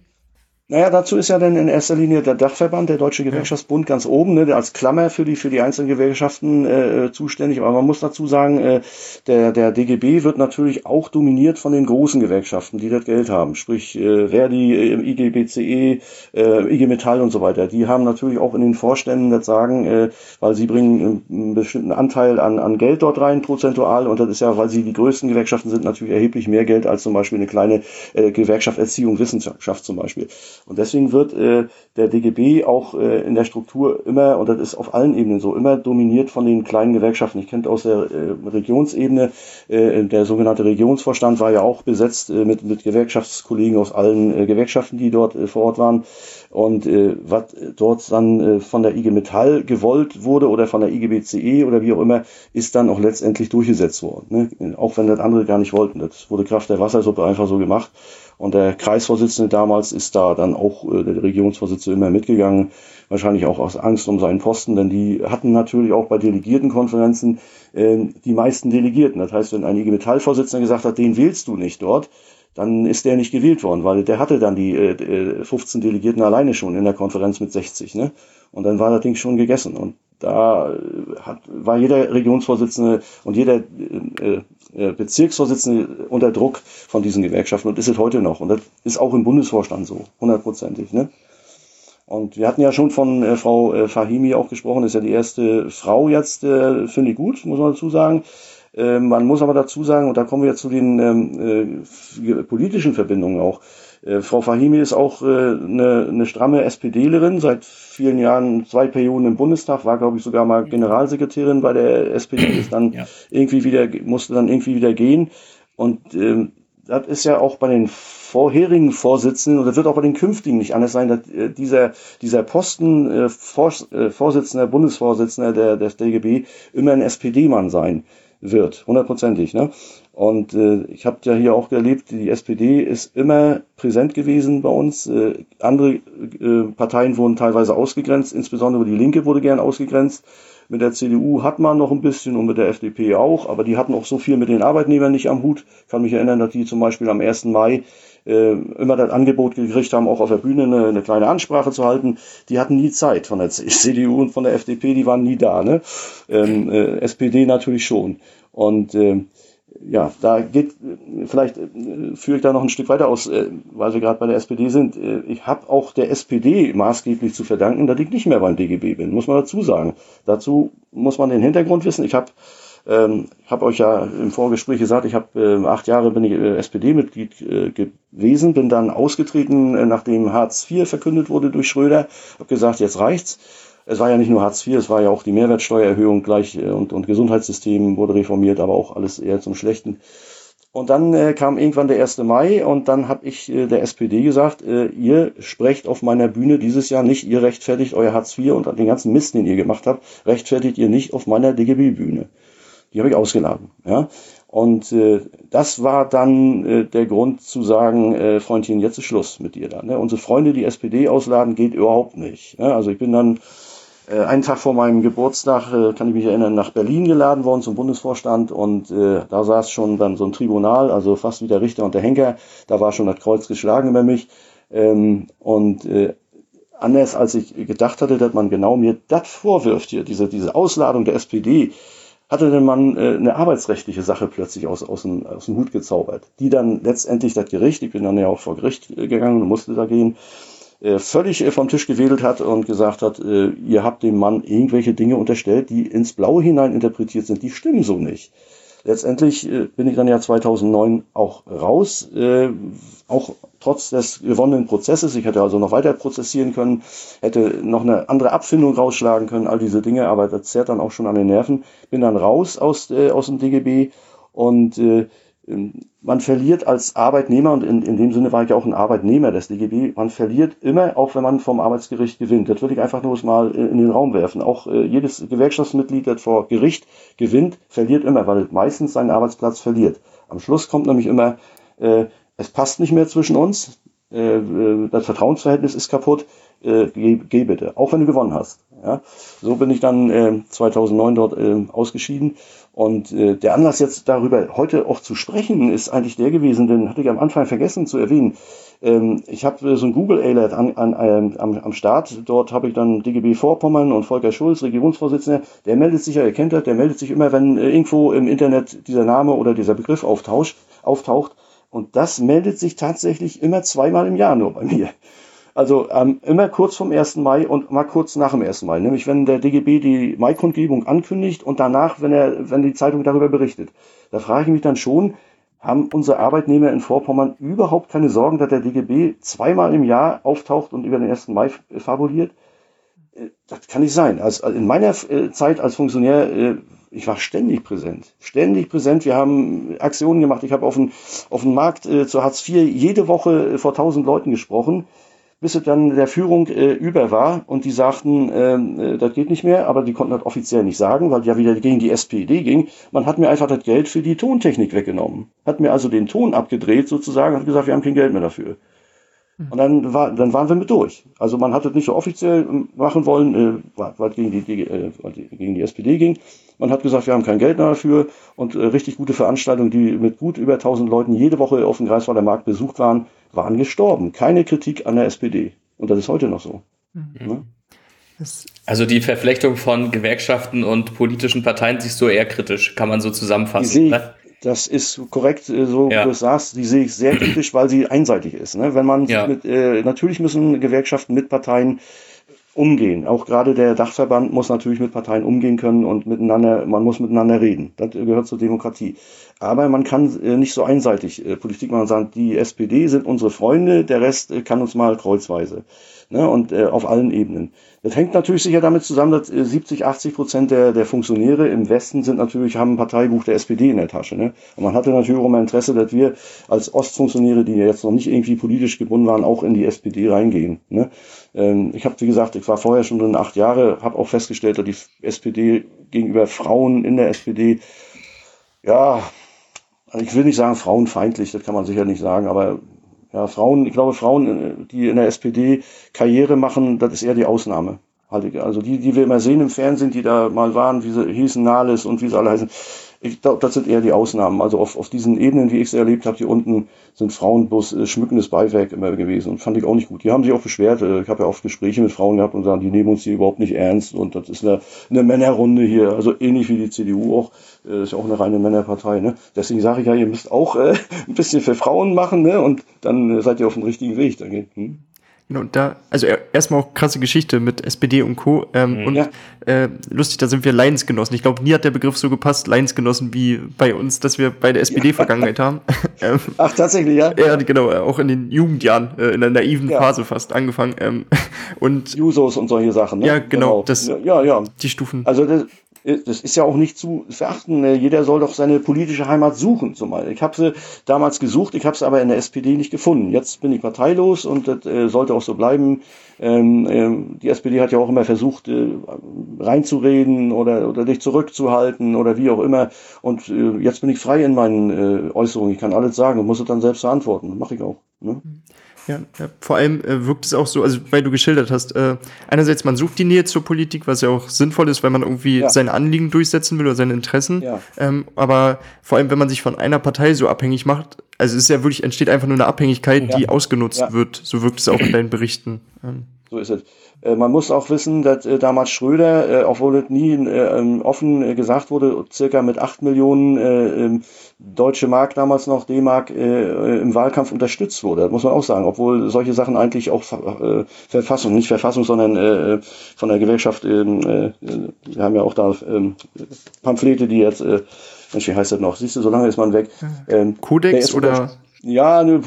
Naja, dazu ist ja dann in erster Linie der Dachverband, der Deutsche Gewerkschaftsbund, ganz oben, ne, als Klammer für die, für die einzelnen Gewerkschaften äh, zuständig. Aber man muss dazu sagen, äh, der, der DGB wird natürlich auch dominiert von den großen Gewerkschaften, die das Geld haben. Sprich äh, Verdi, äh, IG BCE, äh, IG Metall und so weiter. Die haben natürlich auch in den Vorständen das Sagen, äh, weil sie bringen einen bestimmten Anteil an, an Geld dort rein, prozentual. Und das ist ja, weil sie die größten Gewerkschaften sind, natürlich erheblich mehr Geld als zum Beispiel eine kleine äh, Gewerkschaft Erziehung, Wissenschaft zum Beispiel. Und deswegen wird äh, der DGB auch äh, in der Struktur immer, und das ist auf allen Ebenen so, immer dominiert von den kleinen Gewerkschaften. Ich kenne aus der äh, Regionsebene, äh, der sogenannte Regionsvorstand war ja auch besetzt äh, mit, mit Gewerkschaftskollegen aus allen äh, Gewerkschaften, die dort äh, vor Ort waren. Und äh, was dort dann äh, von der IG Metall gewollt wurde oder von der IGBCE oder wie auch immer, ist dann auch letztendlich durchgesetzt worden. Ne? Auch wenn das andere gar nicht wollten. Das wurde Kraft der Wassersuppe einfach so gemacht. Und der Kreisvorsitzende damals ist da dann auch, äh, der Regionsvorsitzende immer mitgegangen, wahrscheinlich auch aus Angst um seinen Posten, denn die hatten natürlich auch bei Delegiertenkonferenzen äh, die meisten Delegierten. Das heißt, wenn ein IG Metall-Vorsitzender gesagt hat, den wählst du nicht dort, dann ist der nicht gewählt worden, weil der hatte dann die äh, 15 äh, Delegierten alleine schon in der Konferenz mit 60. Ne? Und dann war das Ding schon gegessen. Und da äh, hat, war jeder Regionsvorsitzende und jeder äh, äh, Bezirksvorsitzende unter Druck von diesen Gewerkschaften und ist es heute noch. Und das ist auch im Bundesvorstand so, hundertprozentig. Ne? Und wir hatten ja schon von äh, Frau Fahimi auch gesprochen, ist ja die erste Frau jetzt, finde ich gut, muss man dazu sagen. Äh, man muss aber dazu sagen, und da kommen wir zu den ähm, äh, politischen Verbindungen auch. Äh, Frau Fahimi ist auch äh, eine, eine stramme SPDlerin, seit vielen Jahren, zwei Perioden im Bundestag, war glaube ich sogar mal Generalsekretärin bei der SPD, ist dann ja. irgendwie wieder, musste dann irgendwie wieder gehen. Und ähm, das ist ja auch bei den vorherigen Vorsitzenden und das wird auch bei den künftigen nicht anders sein, dass äh, dieser, dieser Posten äh, Vors, äh, Vorsitzender, Bundesvorsitzender der, des DGB immer ein SPD-Mann sein wird, hundertprozentig. Ne? Und äh, ich habe ja hier auch erlebt, die SPD ist immer präsent gewesen bei uns. Äh, andere äh, Parteien wurden teilweise ausgegrenzt, insbesondere die Linke wurde gern ausgegrenzt. Mit der CDU hat man noch ein bisschen und mit der FDP auch, aber die hatten auch so viel mit den Arbeitnehmern nicht am Hut. Ich kann mich erinnern, dass die zum Beispiel am 1. Mai äh, immer das Angebot gekriegt haben, auch auf der Bühne eine, eine kleine Ansprache zu halten. Die hatten nie Zeit von der CDU und von der FDP, die waren nie da. Ne? Ähm, äh, SPD natürlich schon. Und äh, ja, da geht, vielleicht äh, führe ich da noch ein Stück weiter aus, äh, weil wir gerade bei der SPD sind. Äh, ich habe auch der SPD maßgeblich zu verdanken, dass ich nicht mehr beim DGB bin, muss man dazu sagen. Dazu muss man den Hintergrund wissen. Ich habe ähm, hab euch ja im Vorgespräch gesagt, ich habe äh, acht Jahre bin ich äh, SPD-Mitglied äh, gewesen, bin dann ausgetreten, äh, nachdem Hartz IV verkündet wurde durch Schröder, habe gesagt, jetzt reicht's es war ja nicht nur Hartz IV, es war ja auch die Mehrwertsteuererhöhung gleich äh, und, und Gesundheitssystem wurde reformiert, aber auch alles eher zum Schlechten. Und dann äh, kam irgendwann der 1. Mai und dann habe ich äh, der SPD gesagt, äh, ihr sprecht auf meiner Bühne dieses Jahr nicht, ihr rechtfertigt euer Hartz IV und den ganzen Mist, den ihr gemacht habt, rechtfertigt ihr nicht auf meiner DGB-Bühne. Die habe ich ausgeladen. Ja? Und äh, das war dann äh, der Grund zu sagen, äh, Freundchen, jetzt ist Schluss mit dir dann. Ne? Unsere Freunde, die SPD ausladen, geht überhaupt nicht. Ja? Also ich bin dann äh, einen Tag vor meinem Geburtstag, äh, kann ich mich erinnern, nach Berlin geladen worden zum Bundesvorstand und äh, da saß schon dann so ein Tribunal, also fast wie der Richter und der Henker, da war schon das Kreuz geschlagen über mich ähm, und äh, anders als ich gedacht hatte, dass man genau mir das vorwirft hier, diese, diese Ausladung der SPD, hatte denn man äh, eine arbeitsrechtliche Sache plötzlich aus, aus, dem, aus dem Hut gezaubert, die dann letztendlich das Gericht, ich bin dann ja auch vor Gericht äh, gegangen und musste da gehen, äh, völlig äh, vom Tisch gewedelt hat und gesagt hat, äh, ihr habt dem Mann irgendwelche Dinge unterstellt, die ins Blaue hinein interpretiert sind, die stimmen so nicht. Letztendlich äh, bin ich dann ja 2009 auch raus, äh, auch trotz des gewonnenen Prozesses. Ich hätte also noch weiter prozessieren können, hätte noch eine andere Abfindung rausschlagen können, all diese Dinge, aber das zerrt dann auch schon an den Nerven. Bin dann raus aus, äh, aus dem DGB und äh, man verliert als Arbeitnehmer, und in, in dem Sinne war ich auch ein Arbeitnehmer des DGB, man verliert immer, auch wenn man vom Arbeitsgericht gewinnt. Das würde ich einfach nur mal in den Raum werfen. Auch äh, jedes Gewerkschaftsmitglied, das vor Gericht gewinnt, verliert immer, weil meistens seinen Arbeitsplatz verliert. Am Schluss kommt nämlich immer, äh, es passt nicht mehr zwischen uns, äh, äh das Vertrauensverhältnis ist kaputt, äh, geh, geh bitte, auch wenn du gewonnen hast. Ja? So bin ich dann äh, 2009 dort äh, ausgeschieden. Und äh, der Anlass jetzt darüber heute auch zu sprechen, ist eigentlich der gewesen, den hatte ich am Anfang vergessen zu erwähnen. Ähm, ich habe äh, so ein Google Alert an, an, äh, am, am Start. Dort habe ich dann DGB Vorpommern und Volker Schulz, Regierungsvorsitzender. Der meldet sich ja, ihr kennt das, der meldet sich immer, wenn äh, irgendwo im Internet dieser Name oder dieser Begriff auftaucht. Und das meldet sich tatsächlich immer zweimal im Jahr nur bei mir. Also ähm, immer kurz vom 1. Mai und mal kurz nach dem 1. Mai. Nämlich wenn der DGB die Mai-Kundgebung ankündigt und danach, wenn er, wenn die Zeitung darüber berichtet. Da frage ich mich dann schon, haben unsere Arbeitnehmer in Vorpommern überhaupt keine Sorgen, dass der DGB zweimal im Jahr auftaucht und über den 1. Mai fabuliert? Äh, das kann nicht sein. Also in meiner äh, Zeit als Funktionär, äh, ich war ständig präsent. Ständig präsent. Wir haben Aktionen gemacht. Ich habe auf dem, auf Markt zu Hartz IV jede Woche vor tausend Leuten gesprochen bis es dann der Führung äh, über war und die sagten, ähm, äh, das geht nicht mehr, aber die konnten das offiziell nicht sagen, weil ja wieder gegen die SPD ging. Man hat mir einfach das Geld für die Tontechnik weggenommen. Hat mir also den Ton abgedreht sozusagen, hat gesagt, wir haben kein Geld mehr dafür. Hm. Und dann, war, dann waren wir mit durch. Also man hat es nicht so offiziell ähm, machen wollen, äh, weil gegen die, äh, gegen die SPD ging. Man hat gesagt, wir haben kein Geld mehr dafür und äh, richtig gute Veranstaltungen, die mit gut über 1000 Leuten jede Woche auf dem Greifswalder Markt besucht waren, waren gestorben. Keine Kritik an der SPD. Und das ist heute noch so. Mhm. Ne? Also die Verflechtung von Gewerkschaften und politischen Parteien siehst du eher kritisch, kann man so zusammenfassen. Ne? Das ist korrekt, äh, so ja. wie du sagst, die sehe ich sehr kritisch, weil sie einseitig ist. Ne? Wenn man ja. mit, äh, natürlich müssen Gewerkschaften mit Parteien umgehen. Auch gerade der Dachverband muss natürlich mit Parteien umgehen können und miteinander, man muss miteinander reden. Das gehört zur Demokratie. Aber man kann äh, nicht so einseitig äh, Politik machen und sagen, die SPD sind unsere Freunde, der Rest äh, kann uns mal kreuzweise. Ne? Und auf allen Ebenen. Das hängt natürlich sicher damit zusammen, dass 70, äh, 80 Prozent der, der Funktionäre im Westen sind natürlich, haben ein Parteibuch der SPD in der Tasche. Ne? Und man hatte natürlich auch immer Interesse, dass wir als Ostfunktionäre, die jetzt noch nicht irgendwie politisch gebunden waren, auch in die SPD reingehen. Ne? Ähm, ich habe, wie gesagt, ich war vorher schon in acht Jahre, habe auch festgestellt, dass die SPD gegenüber Frauen in der SPD, ja, ich will nicht sagen frauenfeindlich, das kann man sicher nicht sagen, aber ja, Frauen, ich glaube, Frauen, äh, die in der SPD Karriere machen, das ist eher die Ausnahme. Also die, die wir immer sehen im Fernsehen, die da mal waren, wie sie hießen, Nahles und wie sie alle heißen, ich glaube, das sind eher die Ausnahmen. Also auf, auf diesen Ebenen, wie ich sie erlebt habe, hier unten sind Frauen bloß äh, schmückendes Beiwerk immer gewesen und fand ich auch nicht gut. Die haben sich auch beschwert. Äh, ich habe ja oft Gespräche mit Frauen gehabt und sagen, die nehmen uns hier überhaupt nicht ernst und das ist eine, eine Männerrunde hier, also ähnlich wie die CDU auch. Äh, ist ja auch eine reine Männerpartei. Ne? Deswegen sage ich ja, ihr müsst auch äh, ein bisschen für Frauen machen ne? und dann äh, seid ihr auf dem richtigen Weg. Dann, hm? Genau, da, also erstmal auch krasse Geschichte mit SPD und Co. Ähm, mhm. Und ja. äh, lustig, da sind wir Leidensgenossen. Ich glaube, nie hat der Begriff so gepasst, Leidensgenossen, wie bei uns, dass wir bei der SPD-Vergangenheit ja. haben. ähm, Ach, tatsächlich, ja? Ja, genau, auch in den Jugendjahren, äh, in der naiven ja. Phase fast angefangen. Ähm, und Jusos und solche Sachen, ne? Ja, genau, genau. Das, ja, ja. Die Stufen. Also das, das ist ja auch nicht zu verachten. Äh, jeder soll doch seine politische Heimat suchen. Zumal. Ich habe sie damals gesucht, ich habe sie aber in der SPD nicht gefunden. Jetzt bin ich parteilos und das äh, sollte auch so bleiben. Ähm, ähm, die SPD hat ja auch immer versucht, reinzureden oder, oder dich zurückzuhalten oder wie auch immer. Und jetzt bin ich frei in meinen Äußerungen. Ich kann alles sagen und muss es dann selbst verantworten. Mache ich auch. Ne? Ja, ja, vor allem äh, wirkt es auch so, also weil du geschildert hast, äh, einerseits man sucht die Nähe zur Politik, was ja auch sinnvoll ist, weil man irgendwie ja. seine Anliegen durchsetzen will oder seine Interessen. Ja. Ähm, aber vor allem, wenn man sich von einer Partei so abhängig macht, also es ist ja wirklich, entsteht einfach nur eine Abhängigkeit, die ausgenutzt wird. So wirkt es auch in deinen Berichten. Ähm. So ist es. Äh, man muss auch wissen, dass äh, damals Schröder, äh, obwohl es nie äh, ähm, offen äh, gesagt wurde, circa mit acht Millionen äh, ähm, deutsche Mark damals noch D-Mark äh, im Wahlkampf unterstützt wurde. Das muss man auch sagen, obwohl solche Sachen eigentlich auch äh, Verfassung, nicht Verfassung, sondern äh, von der Gewerkschaft, äh, äh, wir haben ja auch da äh, Pamphlete, die jetzt, äh, Mensch, wie heißt das noch? Siehst du, so lange ist man weg. Ähm, Kodex oder? Ja, ne,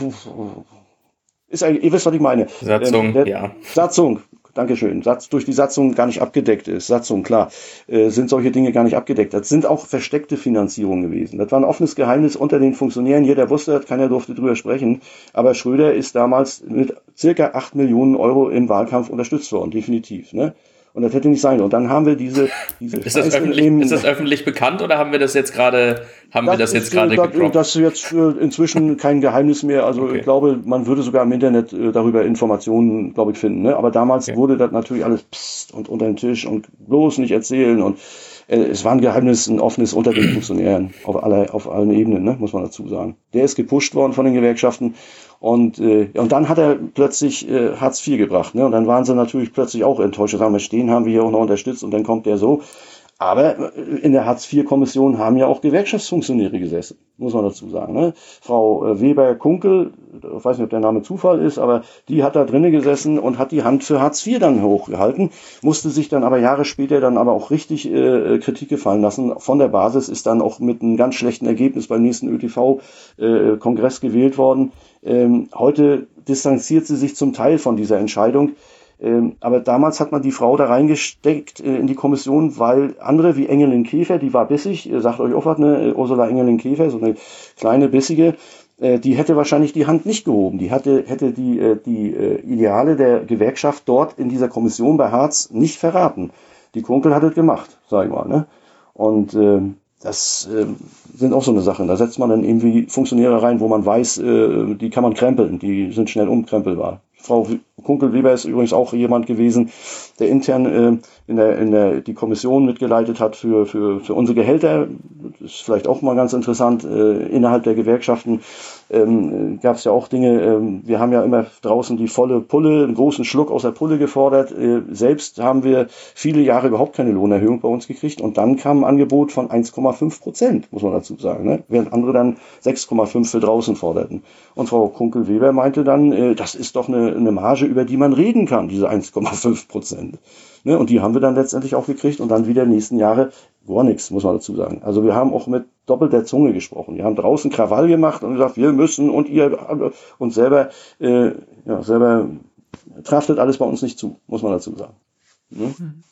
ist eigentlich, ihr wisst, was ich meine. Satzung, ähm, der, ja. Satzung, Dankeschön. Satz durch die Satzung gar nicht abgedeckt ist. Satzung, klar, äh, sind solche Dinge gar nicht abgedeckt. Das sind auch versteckte Finanzierungen gewesen. Das war ein offenes Geheimnis unter den Funktionären. Jeder wusste das, keiner durfte drüber sprechen. Aber Schröder ist damals mit circa acht Millionen Euro im Wahlkampf unterstützt worden, definitiv. Ne? Und das hätte nicht sein. Und dann haben wir diese, diese ist, das öffentlich, ist das öffentlich bekannt oder haben wir das jetzt gerade, haben das wir das jetzt gerade gedroppt? Das ist jetzt inzwischen kein Geheimnis mehr. Also okay. ich glaube, man würde sogar im Internet äh, darüber Informationen, glaube ich, finden. Ne? Aber damals okay. wurde das natürlich alles psst und unter den Tisch und bloß nicht erzählen und äh, es war ein Geheimnis, ein offenes unter den Funktionären auf, aller, auf allen Ebenen, ne, muss man dazu sagen. Der ist gepusht worden von den Gewerkschaften und, äh, und dann hat er plötzlich äh, Hartz IV gebracht. Ne? Und dann waren sie natürlich plötzlich auch enttäuscht. Sagen wir, stehen haben wir hier auch noch unterstützt und dann kommt der so. Aber äh, in der Hartz-IV-Kommission haben ja auch Gewerkschaftsfunktionäre gesessen, muss man dazu sagen. Ne? Frau äh, Weber-Kunkel, ich weiß nicht, ob der Name Zufall ist, aber die hat da drinnen gesessen und hat die Hand für Hartz IV dann hochgehalten, musste sich dann aber Jahre später dann aber auch richtig äh, Kritik gefallen lassen. Von der Basis ist dann auch mit einem ganz schlechten Ergebnis beim nächsten ÖTV-Kongress äh, gewählt worden. Ähm, heute distanziert sie sich zum Teil von dieser Entscheidung. Ähm, aber damals hat man die Frau da reingesteckt äh, in die Kommission, weil andere wie Engelin Käfer, die war bissig, sagt euch auch was, ne, Ursula Engelin Käfer, so eine kleine bissige, äh, die hätte wahrscheinlich die Hand nicht gehoben. Die hatte, hätte die, äh, die Ideale der Gewerkschaft dort in dieser Kommission bei Harz nicht verraten. Die Kunkel hat es gemacht, sag ich mal. Ne? Und äh, das äh, sind auch so eine Sachen. Da setzt man dann irgendwie Funktionäre rein, wo man weiß, äh, die kann man krempeln, die sind schnell umkrempelbar. Frau Kunkel-Weber ist übrigens auch jemand gewesen, der intern äh, in der, in der, die Kommission mitgeleitet hat für, für, für unsere Gehälter. Das ist vielleicht auch mal ganz interessant. Äh, innerhalb der Gewerkschaften ähm, gab es ja auch Dinge, ähm, wir haben ja immer draußen die volle Pulle, einen großen Schluck aus der Pulle gefordert. Äh, selbst haben wir viele Jahre überhaupt keine Lohnerhöhung bei uns gekriegt und dann kam ein Angebot von 1,5 Prozent, muss man dazu sagen, ne? während andere dann 6,5 für draußen forderten. Und Frau Kunkel-Weber meinte dann, äh, das ist doch eine, eine Marge, über die man reden kann, diese 1,5 Prozent. Ne? Und die haben wir dann letztendlich auch gekriegt und dann wieder nächsten Jahre gar nichts, muss man dazu sagen. Also wir haben auch mit doppelter Zunge gesprochen. Wir haben draußen Krawall gemacht und gesagt, wir müssen und ihr und selber, äh, ja, selber traftet alles bei uns nicht zu, muss man dazu sagen. Ne? Mhm.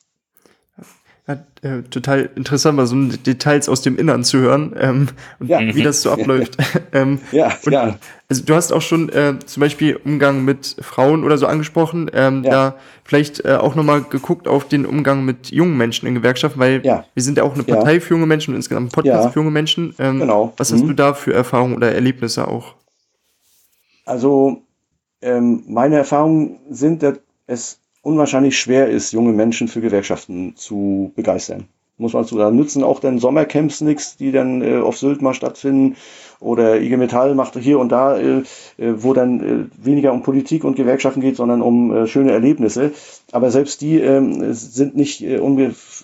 Ja, äh, total interessant, mal so Details aus dem Innern zu hören ähm, und ja. wie das so abläuft. ähm, ja, und, ja. Also du hast auch schon äh, zum Beispiel Umgang mit Frauen oder so angesprochen. Ähm, ja. Da vielleicht äh, auch nochmal geguckt auf den Umgang mit jungen Menschen in Gewerkschaften, weil ja. wir sind ja auch eine Partei für junge Menschen und insgesamt ein Podcast für junge Menschen. Ähm, genau. Was hast mhm. du da für Erfahrungen oder Erlebnisse auch? Also ähm, meine Erfahrungen sind, dass es unwahrscheinlich schwer ist, junge Menschen für Gewerkschaften zu begeistern. Muss man zu, da nützen auch dann Sommercamps nichts, die dann äh, auf Sylt mal stattfinden oder IG Metall macht hier und da, äh, äh, wo dann äh, weniger um Politik und Gewerkschaften geht, sondern um äh, schöne Erlebnisse. Aber selbst die äh, sind nicht äh,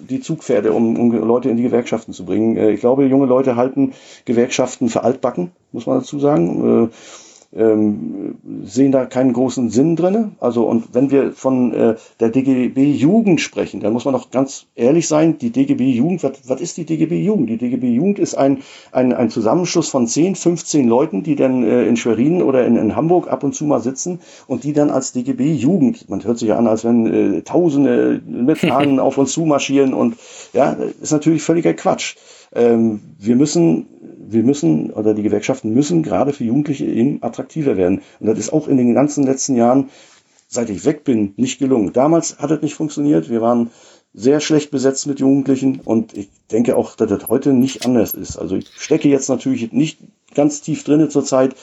die Zugpferde, um, um Leute in die Gewerkschaften zu bringen. Ich glaube, junge Leute halten Gewerkschaften für altbacken, muss man dazu sagen. Äh, ähm, sehen da keinen großen Sinn drinne. Also und wenn wir von äh, der DGB Jugend sprechen, dann muss man doch ganz ehrlich sein, die DGB Jugend, was, was ist die DGB Jugend? Die DGB Jugend ist ein, ein, ein Zusammenschluss von 10, 15 Leuten, die dann äh, in Schwerin oder in, in Hamburg ab und zu mal sitzen und die dann als DGB Jugend, man hört sich ja an, als wenn äh, Tausende mit Fahnen auf uns zu marschieren und ja, ist natürlich völliger Quatsch. Ähm, wir müssen wir müssen, oder die Gewerkschaften müssen gerade für Jugendliche eben attraktiver werden. Und das ist auch in den ganzen letzten Jahren, seit ich weg bin, nicht gelungen. Damals hat es nicht funktioniert. Wir waren sehr schlecht besetzt mit Jugendlichen und ich denke auch, dass das heute nicht anders ist. Also ich stecke jetzt natürlich nicht ganz tief drinne zurzeit,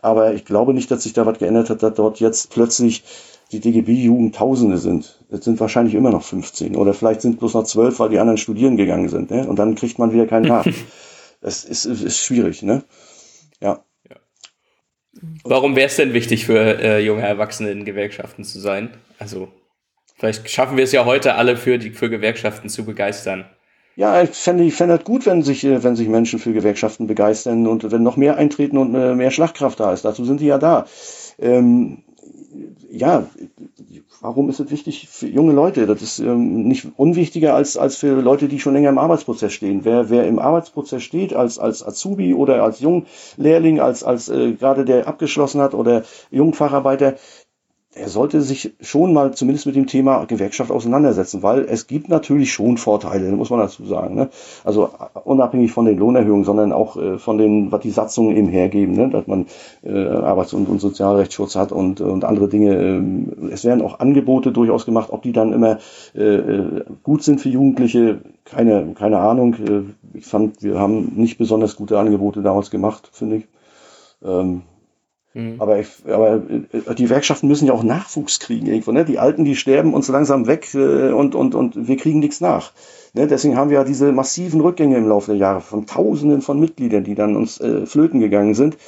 aber ich glaube nicht, dass sich da was geändert hat, dass dort jetzt plötzlich die DGB-Jugend Tausende sind. Es sind wahrscheinlich immer noch 15 oder vielleicht sind bloß noch 12, weil die anderen studieren gegangen sind. Ne? Und dann kriegt man wieder keinen nach. das ist, ist schwierig, ne? Ja. ja. Warum wäre es denn wichtig für äh, junge Erwachsene in Gewerkschaften zu sein? Also Vielleicht schaffen wir es ja heute alle für die für Gewerkschaften zu begeistern. Ja, ich fände ich fände es gut, wenn sich, äh, wenn sich Menschen für Gewerkschaften begeistern und wenn noch mehr eintreten und äh, mehr Schlagkraft da ist. Dazu sind die ja da. Ähm, ja, warum ist es wichtig für junge Leute? Das ist ähm, nicht unwichtiger als, als für Leute, die schon länger im Arbeitsprozess stehen. Wer, wer im Arbeitsprozess steht, als, als Azubi oder als Junglehrling, als, als äh, gerade der abgeschlossen hat oder Jungfacharbeiter, er sollte sich schon mal zumindest mit dem Thema Gewerkschaft auseinandersetzen, weil es gibt natürlich schon Vorteile, muss man dazu sagen. Ne? Also unabhängig von den Lohnerhöhungen, sondern auch äh, von den, was die Satzungen eben hergeben, ne? dass man äh, Arbeits- und, und Sozialrechtsschutz hat und, und andere Dinge. Äh, es werden auch Angebote durchaus gemacht, ob die dann immer äh, äh gut sind für Jugendliche, keine, keine Ahnung. Äh, ich fand, wir haben nicht besonders gute Angebote damals gemacht, finde ich. Ähm, Mhm. Aber, ich, aber äh, die Gewerkschaften müssen ja auch Nachwuchs kriegen irgendwo. Ne? Die Alten, die sterben uns langsam weg äh, und, und, und wir kriegen nichts nach. Ne? Deswegen haben wir ja diese massiven Rückgänge im Laufe der Jahre von Tausenden von Mitgliedern, die dann uns äh, flöten gegangen sind,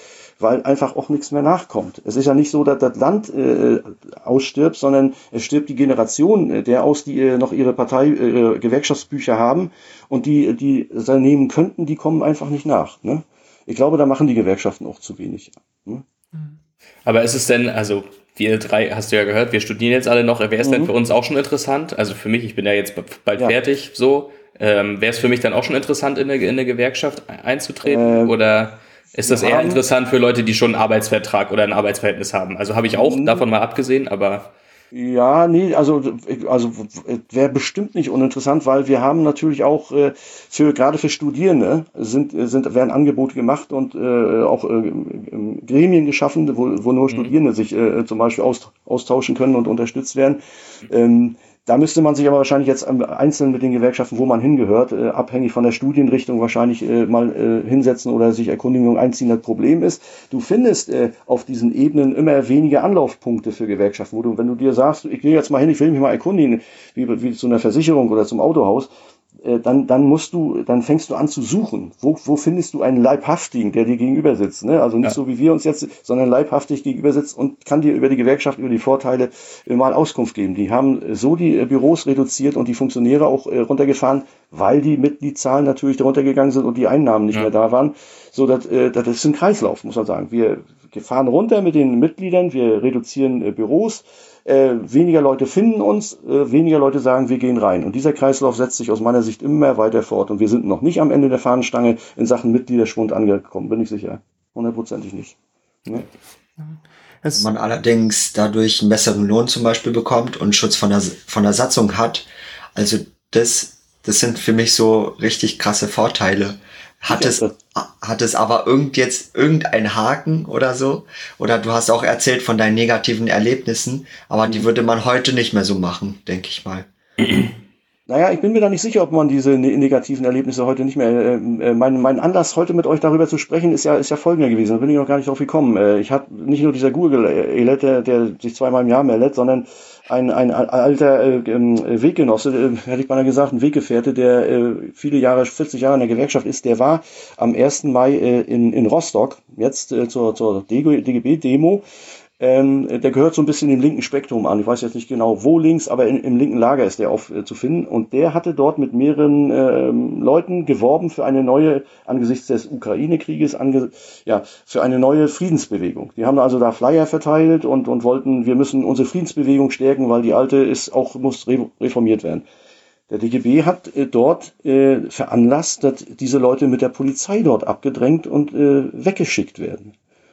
weil einfach auch nichts mehr nachkommt. Es ist ja nicht so, dass das Land äh, ausstirbt, sondern es stirbt die Generation äh, der aus, die äh, noch ihre Partei äh, Gewerkschaftsbücher haben und die die nehmen könnten, die kommen einfach nicht nach. Ne? Ich glaube, da machen die Gewerkschaften auch zu wenig. Ne? Aber ist es denn, also wir drei, hast du ja gehört, wir studieren jetzt alle noch, wäre es mhm. denn für uns auch schon interessant? Also für mich, ich bin ja jetzt bald ja. fertig, so, ähm, wäre es für mich dann auch schon interessant, in eine, in eine Gewerkschaft einzutreten? Ähm, oder ist das eher interessant für Leute, die schon einen Arbeitsvertrag oder ein Arbeitsverhältnis haben? Also habe ich auch mhm. davon mal abgesehen, aber. Ja, nee, also, also wäre bestimmt nicht uninteressant, weil wir haben natürlich auch äh, für gerade für Studierende sind, sind werden Angebote gemacht und äh, auch äh, Gremien geschaffen, wo, wo nur mhm. Studierende sich äh, zum Beispiel aus, austauschen können und unterstützt werden. Ähm, da müsste man sich aber wahrscheinlich jetzt einzeln mit den Gewerkschaften, wo man hingehört, äh, abhängig von der Studienrichtung wahrscheinlich äh, mal äh, hinsetzen oder sich Erkundigung einziehen. Das Problem ist, du findest äh, auf diesen Ebenen immer weniger Anlaufpunkte für Gewerkschaften, wo du, wenn du dir sagst, ich gehe jetzt mal hin, ich will mich mal erkundigen, wie, wie zu einer Versicherung oder zum Autohaus, dann, dann musst du, dann fängst du an zu suchen. Wo, wo findest du einen Leibhaftigen, der dir gegenüber sitzt? Ne? Also nicht ja. so wie wir uns jetzt, sondern leibhaftig gegenüber sitzt und kann dir über die Gewerkschaft, über die Vorteile äh, mal Auskunft geben. Die haben so die äh, Büros reduziert und die Funktionäre auch runtergefahren, weil die Mitgliedszahlen natürlich runtergegangen sind und die Einnahmen nicht ja. mehr da waren. So, das, das ist ein Kreislauf, muss man sagen. Wir fahren runter mit den Mitgliedern, wir reduzieren Büros, äh, weniger Leute finden uns, äh, weniger Leute sagen, wir gehen rein. Und dieser Kreislauf setzt sich aus meiner Sicht immer weiter fort. Und wir sind noch nicht am Ende der Fahnenstange in Sachen Mitgliederschwund angekommen, bin ich sicher. Hundertprozentig nicht. Ne? Wenn man allerdings dadurch einen besseren Lohn zum Beispiel bekommt und Schutz von der, von der Satzung hat, also das, das sind für mich so richtig krasse Vorteile. Hat es, hat es aber irgend jetzt irgendein Haken oder so? Oder du hast auch erzählt von deinen negativen Erlebnissen, aber die würde man heute nicht mehr so machen, denke ich mal. Naja, ich bin mir da nicht sicher, ob man diese ne-, negativen Erlebnisse heute nicht mehr. Äh, äh, mein, mein Anlass, heute mit euch darüber zu sprechen, ist ja, ist ja folgender gewesen. Da bin ich noch gar nicht drauf gekommen. Äh, ich hatte nicht nur dieser Google-Elet, der, der sich zweimal im Jahr meldet, sondern ein, ein alter äh, ähm, Weggenosse, äh, hätte ich beinahe gesagt, ein Weggefährte, der äh, viele Jahre, 40 Jahre in der Gewerkschaft ist, der war am 1. Mai äh, in, in Rostock, jetzt äh, zur, zur DGB-Demo ähm, der gehört so ein bisschen dem linken Spektrum an. Ich weiß jetzt nicht genau, wo links, aber in, im linken Lager ist der auf, äh, zu finden. Und der hatte dort mit mehreren ähm, Leuten geworben für eine neue, angesichts des Ukraine-Krieges, ange, ja, für eine neue Friedensbewegung. Die haben also da Flyer verteilt und, und wollten, wir müssen unsere Friedensbewegung stärken, weil die alte ist auch, muss reformiert werden. Der DGB hat äh, dort äh, veranlasst, dass diese Leute mit der Polizei dort abgedrängt und äh, weggeschickt werden.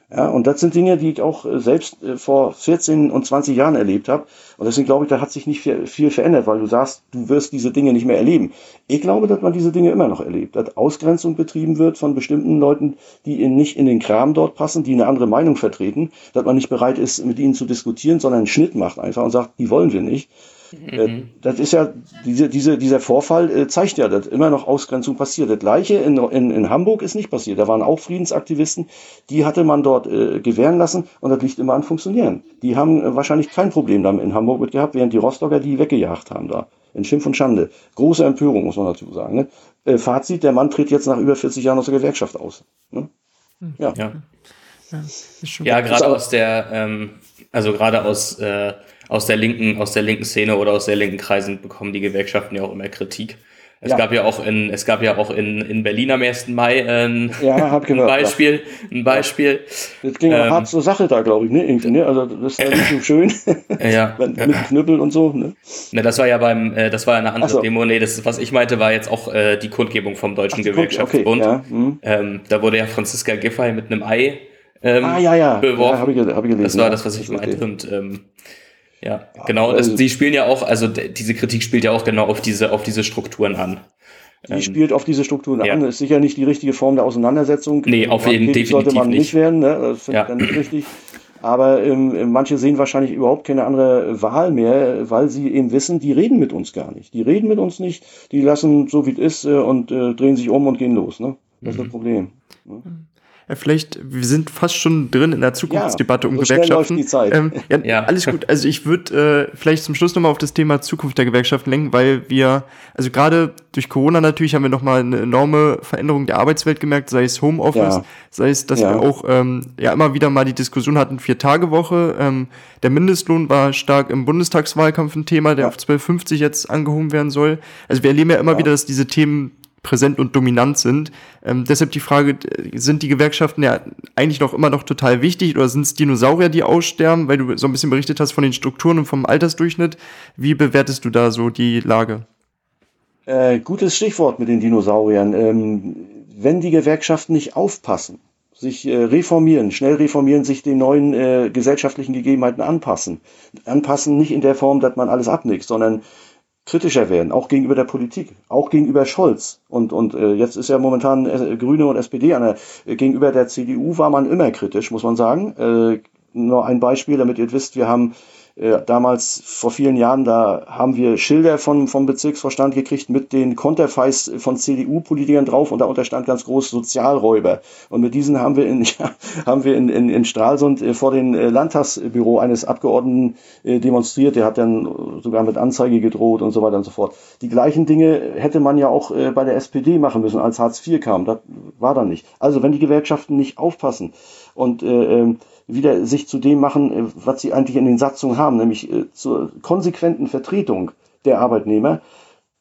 Ja, und das sind Dinge, die ich auch äh, selbst äh, vor 14 und 20 Jahren erlebt habe. Und deswegen glaube ich, da hat sich nicht viel verändert, weil du sagst, du wirst diese Dinge nicht mehr erleben. Ich glaube, dass man diese Dinge immer noch erlebt, dass Ausgrenzung betrieben wird von bestimmten Leuten, die nicht in den Kram dort passen, die eine andere Meinung vertreten, dass man nicht bereit ist, mit ihnen zu diskutieren, sondern einen Schnitt macht einfach und sagt, die wollen wir nicht. Äh, mhm. Das ist ja, diese, diese, dieser Vorfall äh, zeigt ja, dass immer noch Ausgrenzung passiert. Das gleiche in, in, in Hamburg ist nicht passiert. Da waren auch Friedensaktivisten, die hatte man dort äh, gewähren lassen und das liegt immer an Funktionieren. Die haben äh, wahrscheinlich kein Problem damit in Hamburg mit gehabt, während die Rostocker die weggejagt haben da. In Schimpf und Schande. Große Empörung, muss man dazu sagen. Ne? Äh, Fazit, der Mann tritt jetzt nach über 40 Jahren aus der Gewerkschaft aus. Ne? Ja. ja. Ja, ja gerade aus der, ähm, also gerade aus äh, aus der linken, aus der linken Szene oder aus der linken Kreisen bekommen die Gewerkschaften ja auch immer Kritik. Es ja. gab ja auch in, es gab ja auch in, in Berlin am 1. Mai äh, ein, ja, gehört, ein Beispiel, ja. ein Beispiel. Das ging ähm, hart zur Sache da, glaube ich, ne? Irgendwie, ne? Also das ist ja nicht so schön. ja. Mit Knüppel und so, ne? Ne, das war ja beim, äh, das war ja eine andere so. Demo. Nee, das, was ich meinte, war jetzt auch äh, die Kundgebung vom Deutschen Ach, Gewerkschaftsbund. Okay, ja. mhm. ähm, da wurde ja Franziska Giffey mit einem Ei ähm, ah, ja, ja. beworfen. Ja, hab ich, hab ich gelesen, das war das, was ich meinte. Und ähm, ja, genau. Also, das, die spielen ja auch, also diese Kritik spielt ja auch genau auf diese, auf diese Strukturen an. Die ähm, spielt auf diese Strukturen ja. an. Das ist sicher nicht die richtige Form der Auseinandersetzung. Nee, auf jeden Fall. sollte man nicht, werden, ne? Das finde ja. ich dann nicht richtig. Aber ähm, manche sehen wahrscheinlich überhaupt keine andere Wahl mehr, weil sie eben wissen, die reden mit uns gar nicht. Die reden mit uns nicht, die lassen so wie es ist äh, und äh, drehen sich um und gehen los. Ne? Das mhm. ist das Problem. Ne? Ja, vielleicht, wir sind fast schon drin in der Zukunftsdebatte ja, um so Gewerkschaften. Die Zeit. Ähm, ja, ja, alles gut. Also ich würde äh, vielleicht zum Schluss nochmal auf das Thema Zukunft der Gewerkschaften lenken, weil wir, also gerade durch Corona natürlich haben wir nochmal eine enorme Veränderung der Arbeitswelt gemerkt, sei es Homeoffice, ja. sei es, dass wir auch ähm, ja immer wieder mal die Diskussion hatten, Vier-Tage-Woche. Ähm, der Mindestlohn war stark im Bundestagswahlkampf ein Thema, der auf 12,50 jetzt angehoben werden soll. Also wir erleben ja immer wieder, dass diese Themen präsent und dominant sind. Ähm, deshalb die Frage, sind die Gewerkschaften ja eigentlich noch immer noch total wichtig oder sind es Dinosaurier, die aussterben, weil du so ein bisschen berichtet hast von den Strukturen und vom Altersdurchschnitt. Wie bewertest du da so die Lage? Äh, gutes Stichwort mit den Dinosauriern. Ähm, wenn die Gewerkschaften nicht aufpassen, sich äh, reformieren, schnell reformieren, sich den neuen äh, gesellschaftlichen Gegebenheiten anpassen. Anpassen nicht in der Form, dass man alles abnickt, sondern kritischer werden, auch gegenüber der Politik, auch gegenüber Scholz. Und, und äh, jetzt ist ja momentan äh, Grüne und SPD an der, äh, gegenüber der CDU war man immer kritisch, muss man sagen. Äh, nur ein Beispiel, damit ihr wisst, wir haben äh, damals vor vielen Jahren, da haben wir Schilder von, vom Bezirksvorstand gekriegt mit den Konterfeis von CDU-Politikern drauf und da unterstand ganz groß Sozialräuber. Und mit diesen haben wir in, ja, haben wir in, in, in Stralsund äh, vor dem äh, Landtagsbüro eines Abgeordneten äh, demonstriert. Der hat dann sogar mit Anzeige gedroht und so weiter und so fort. Die gleichen Dinge hätte man ja auch bei der SPD machen müssen, als Hartz IV kam. Das war dann nicht. Also wenn die Gewerkschaften nicht aufpassen und äh, ähm, wieder sich zu dem machen, was sie eigentlich in den Satzungen haben, nämlich äh, zur konsequenten Vertretung der Arbeitnehmer,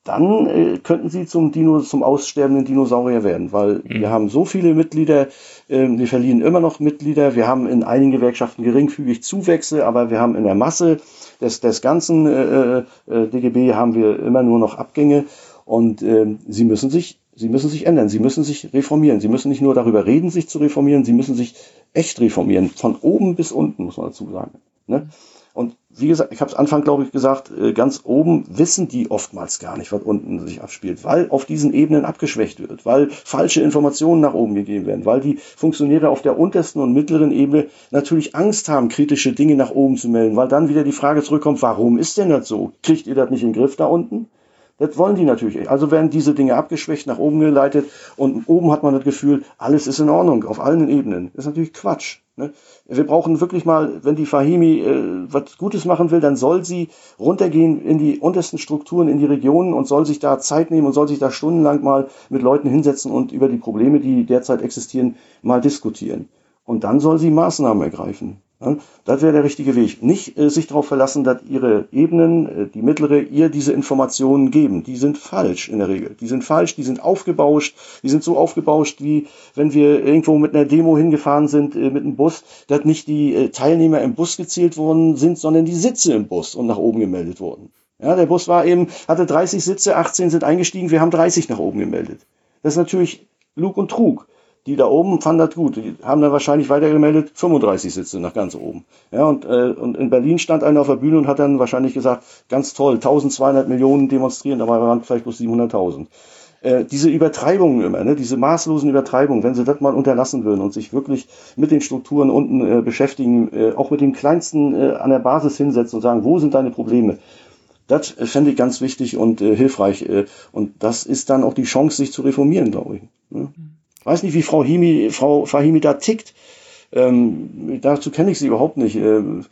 dann äh, könnten sie zum Dino, zum aussterbenden Dinosaurier werden, weil mhm. wir haben so viele Mitglieder, äh, wir verlieren immer noch Mitglieder, wir haben in einigen Gewerkschaften geringfügig Zuwächse, aber wir haben in der Masse des, des ganzen äh, äh, DGB haben wir immer nur noch Abgänge und äh, sie müssen sich Sie müssen sich ändern, sie müssen sich reformieren. Sie müssen nicht nur darüber reden, sich zu reformieren, sie müssen sich echt reformieren. Von oben bis unten, muss man dazu sagen. Ne? Und wie gesagt, ich habe es Anfang, glaube ich, gesagt, äh, ganz oben wissen die oftmals gar nicht, was unten sich abspielt, weil auf diesen Ebenen abgeschwächt wird, weil falsche Informationen nach oben gegeben werden, weil die Funktionäre auf der untersten und mittleren Ebene natürlich Angst haben, kritische Dinge nach oben zu melden, weil dann wieder die Frage zurückkommt, warum ist denn das so? Kriegt ihr das nicht in den Griff da unten? Das wollen die natürlich. Also werden diese Dinge abgeschwächt, nach oben geleitet und oben hat man das Gefühl, alles ist in Ordnung, auf allen Ebenen. Das ist natürlich Quatsch. Ne? Wir brauchen wirklich mal, wenn die Fahimi äh, was Gutes machen will, dann soll sie runtergehen in die untersten Strukturen, in die Regionen und soll sich da Zeit nehmen und soll sich da stundenlang mal mit Leuten hinsetzen und über die Probleme, die derzeit existieren, mal diskutieren. Und dann soll sie Maßnahmen ergreifen. Das wäre der richtige Weg. Nicht äh, sich darauf verlassen, dass ihre Ebenen, äh, die mittlere, ihr diese Informationen geben. Die sind falsch in der Regel. Die sind falsch, die sind aufgebauscht, die sind so aufgebauscht, wie wenn wir irgendwo mit einer Demo hingefahren sind äh, mit einem Bus, dass nicht die äh, Teilnehmer im Bus gezählt worden sind, sondern die Sitze im Bus und nach oben gemeldet wurden. Ja, der Bus war eben, hatte 30 Sitze, 18 sind eingestiegen, wir haben 30 nach oben gemeldet. Das ist natürlich Lug und Trug die da oben fanden das gut. Die haben dann wahrscheinlich weitergemeldet, 35 Sitze nach ganz oben. Ja, und, äh, und in Berlin stand einer auf der Bühne und hat dann wahrscheinlich gesagt, ganz toll, 1200 Millionen demonstrieren, dabei waren vielleicht bloß 700.000. Äh, diese Übertreibungen immer, ne, diese maßlosen Übertreibungen, wenn sie das mal unterlassen würden und sich wirklich mit den Strukturen unten äh, beschäftigen, äh, auch mit dem Kleinsten äh, an der Basis hinsetzen und sagen, wo sind deine Probleme? Das fände ich ganz wichtig und äh, hilfreich. Äh, und das ist dann auch die Chance, sich zu reformieren, glaube ich. Ne? Weiß nicht, wie Frau Himi, Frau Fahimi da tickt. Ähm, dazu kenne ich sie überhaupt nicht. Ähm,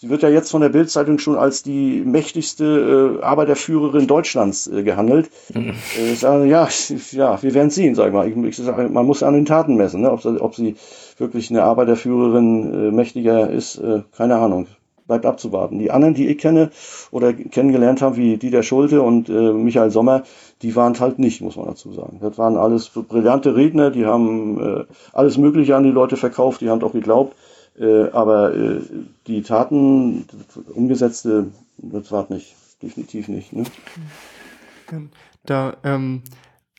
sie wird ja jetzt von der Bildzeitung schon als die mächtigste äh, Arbeiterführerin Deutschlands äh, gehandelt. Mhm. Äh, sagen, ja, ja, wir werden sehen, sag ich mal. Ich, ich sag, man muss an den Taten messen, ne? ob, sie, ob sie wirklich eine Arbeiterführerin äh, mächtiger ist, äh, keine Ahnung. Bleibt abzuwarten. Die anderen, die ich kenne oder kennengelernt habe, wie Dieter Schulte und äh, Michael Sommer, die waren halt nicht, muss man dazu sagen. Das waren alles brillante Redner, die haben äh, alles Mögliche an die Leute verkauft, die haben auch geglaubt. Äh, aber äh, die Taten, umgesetzte, das war nicht, definitiv nicht. Ne? Da, ähm,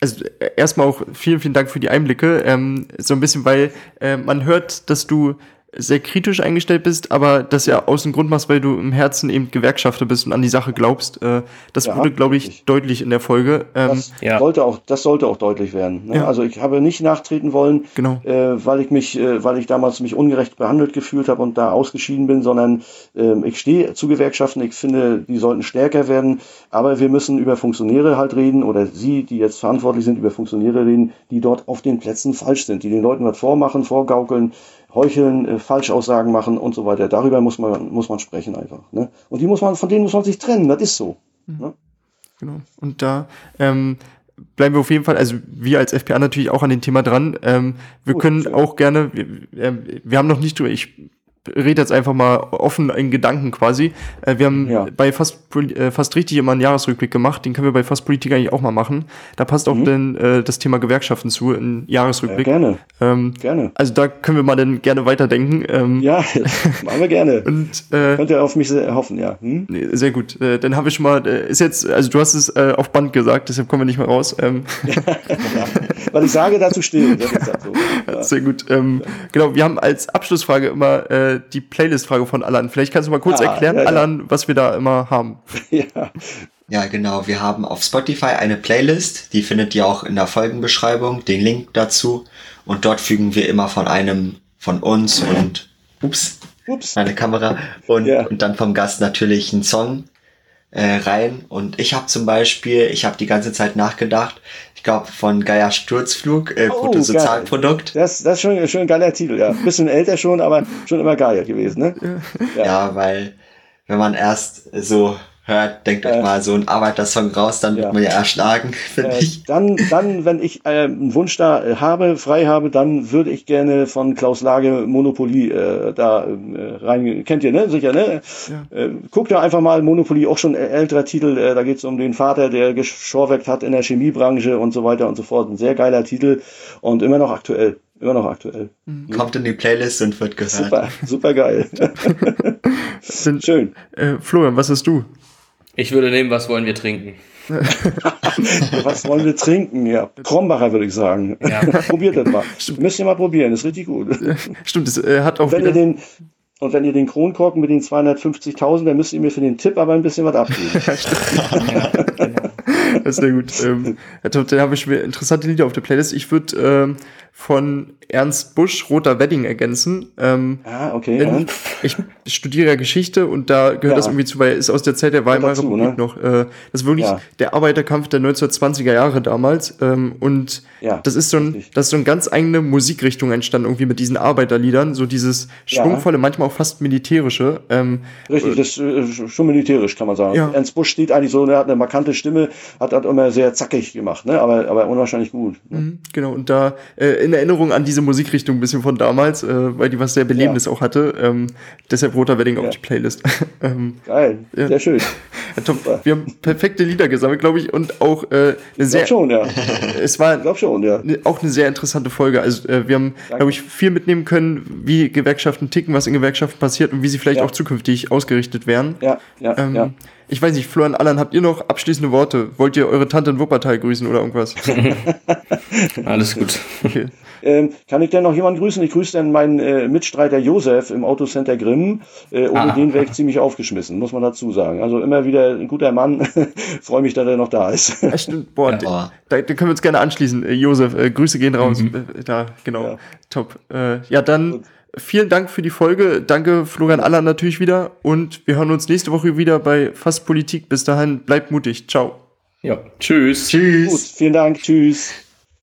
also äh, erstmal auch vielen, vielen Dank für die Einblicke. Ähm, so ein bisschen, weil äh, man hört, dass du sehr kritisch eingestellt bist, aber das ja aus dem Grund machst, weil du im Herzen eben Gewerkschafter bist und an die Sache glaubst. Äh, das ja, wurde, glaube ich, richtig. deutlich in der Folge. Ähm, das, ja. sollte auch, das sollte auch deutlich werden. Ne? Ja. Also ich habe nicht nachtreten wollen, genau. äh, weil ich mich, äh, weil ich damals mich ungerecht behandelt gefühlt habe und da ausgeschieden bin, sondern äh, ich stehe zu Gewerkschaften. Ich finde, die sollten stärker werden, aber wir müssen über Funktionäre halt reden oder Sie, die jetzt verantwortlich sind, über Funktionäre reden, die dort auf den Plätzen falsch sind, die den Leuten was vormachen, vorgaukeln heucheln, äh, Falschaussagen machen und so weiter. Darüber muss man, muss man sprechen einfach. Ne? Und die muss man, von denen muss man sich trennen, das ist so. Mhm. Ne? Genau. Und da ähm, bleiben wir auf jeden Fall, also wir als FPA natürlich auch an dem Thema dran. Ähm, wir Gut, können ja. auch gerne, wir, äh, wir haben noch nicht drüber, ich rede jetzt einfach mal offen in Gedanken quasi. Äh, wir haben ja. bei fast, äh, fast richtig immer einen Jahresrückblick gemacht. Den können wir bei fast Politik eigentlich auch mal machen. Da passt auch mhm. dann äh, das Thema Gewerkschaften zu, ein Jahresrückblick. Ja, gerne. Ähm, gerne. Also da können wir mal dann gerne weiterdenken. Ähm, ja, machen wir gerne. Und, äh, Könnt ihr auf mich hoffen, ja. Hm? Sehr gut. Äh, dann habe ich schon mal, äh, ist jetzt, also du hast es auf Band gesagt, deshalb kommen wir nicht mehr raus. Ähm. ja, weil ich sage, dazu ist dazu. Ja. Sehr gut. Ähm, genau, wir haben als Abschlussfrage immer äh, die Playlist-Frage von Alan. Vielleicht kannst du mal kurz ah, erklären, ja, ja. Alan, was wir da immer haben. ja. Ja, genau. Wir haben auf Spotify eine Playlist, die findet ihr auch in der Folgenbeschreibung, den Link dazu. Und dort fügen wir immer von einem von uns und ups, ups. meine Kamera und, ja. und dann vom Gast natürlich einen Song äh, rein. Und ich habe zum Beispiel, ich habe die ganze Zeit nachgedacht, glaube, von Geier Sturzflug, äh, oh, Bruttosozialprodukt. Das, das ist schon, schon ein geiler Titel, ja. Bisschen älter schon, aber schon immer geil gewesen, ne? Ja, ja weil wenn man erst so hört, denkt äh, euch mal so ein Arbeitersong raus, dann wird ja. man ja erschlagen, finde äh, ich. Dann, dann, wenn ich äh, einen Wunsch da äh, habe, frei habe, dann würde ich gerne von Klaus Lage Monopoly äh, da äh, rein. Kennt ihr, ne? Sicher, ne? Ja. Äh, guckt da einfach mal Monopoly, auch schon älterer Titel. Äh, da geht's um den Vater, der geschorweckt hat in der Chemiebranche und so weiter und so fort. Ein sehr geiler Titel und immer noch aktuell. Immer noch aktuell. Mhm. Kommt in die Playlist und wird gehört. Super, super geil. Schön. Äh, Florian, was hast du? Ich würde nehmen, was wollen wir trinken? was wollen wir trinken? Ja, Krombacher würde ich sagen. Ja. Probiert das mal. Stimmt. Müsst ihr mal probieren, ist richtig gut. Stimmt, es äh, hat auch. Und wenn, ihr den, und wenn ihr den Kronkorken mit den 250.000, dann müsst ihr mir für den Tipp aber ein bisschen was abgeben. ja, genau. Sehr gut. Ähm, dann habe ich mir interessante Lieder auf der Playlist. Ich würde ähm, von Ernst Busch Roter Wedding ergänzen. Ähm, ah, okay. Ja. Ich studiere ja Geschichte und da gehört ja. das irgendwie zu, weil er ist aus der Zeit der Weimarer Republik ne? noch. Äh, das ist wirklich ja. der Arbeiterkampf der 1920er Jahre damals. Ähm, und das ist so ein, das ist so eine ganz eigene Musikrichtung entstanden, irgendwie mit diesen Arbeiterliedern. So dieses schwungvolle, manchmal auch fast militärische. Ähm, Richtig, äh, das ist äh, schon militärisch, kann man sagen. Ernst Busch steht eigentlich so, er hat eine markante Stimme, hat hat immer sehr zackig gemacht, ne? aber, aber unwahrscheinlich gut. Ne? Mhm, genau, und da äh, in Erinnerung an diese Musikrichtung ein bisschen von damals, äh, weil die was sehr Belebendes ja. auch hatte. Ähm, deshalb Roter Wedding ja. auf die Playlist. ähm, Geil, ja. sehr schön. Ja, Wir haben perfekte Lieder gesammelt, glaube ich, und auch äh, eine sehr. schon, ja. es war ich schon, ja. Ne, auch eine sehr interessante Folge. Also äh, wir haben, glaube ich, viel mitnehmen können, wie Gewerkschaften ticken, was in Gewerkschaften passiert und wie sie vielleicht auch zukünftig ausgerichtet werden. Ja, ja, ähm, ja. Ich weiß nicht, Florian Allan, habt ihr noch abschließende Worte? Wollt ihr eure Tante in Wuppertal grüßen oder irgendwas? Alles gut. Okay. Ähm, kann ich denn noch jemanden grüßen? Ich grüße dann meinen äh, Mitstreiter Josef im Autocenter Grimm. Äh, ohne ah. den wäre ich ziemlich aufgeschmissen, muss man dazu sagen. Also immer wieder ein guter Mann. Freue mich, dass er noch da ist. Ja, stimmt. Boah, ja. da, da, können wir uns gerne anschließen. Äh, Josef, äh, Grüße gehen raus. Mhm. Äh, da, genau. Ja. Top. Äh, ja, dann. Gut vielen Dank für die Folge. Danke Florian Aller natürlich wieder. Und wir hören uns nächste Woche wieder bei Fast Politik. Bis dahin, bleibt mutig. Ciao. Ja, tschüss. Tschüss. Gut, vielen Dank. Tschüss.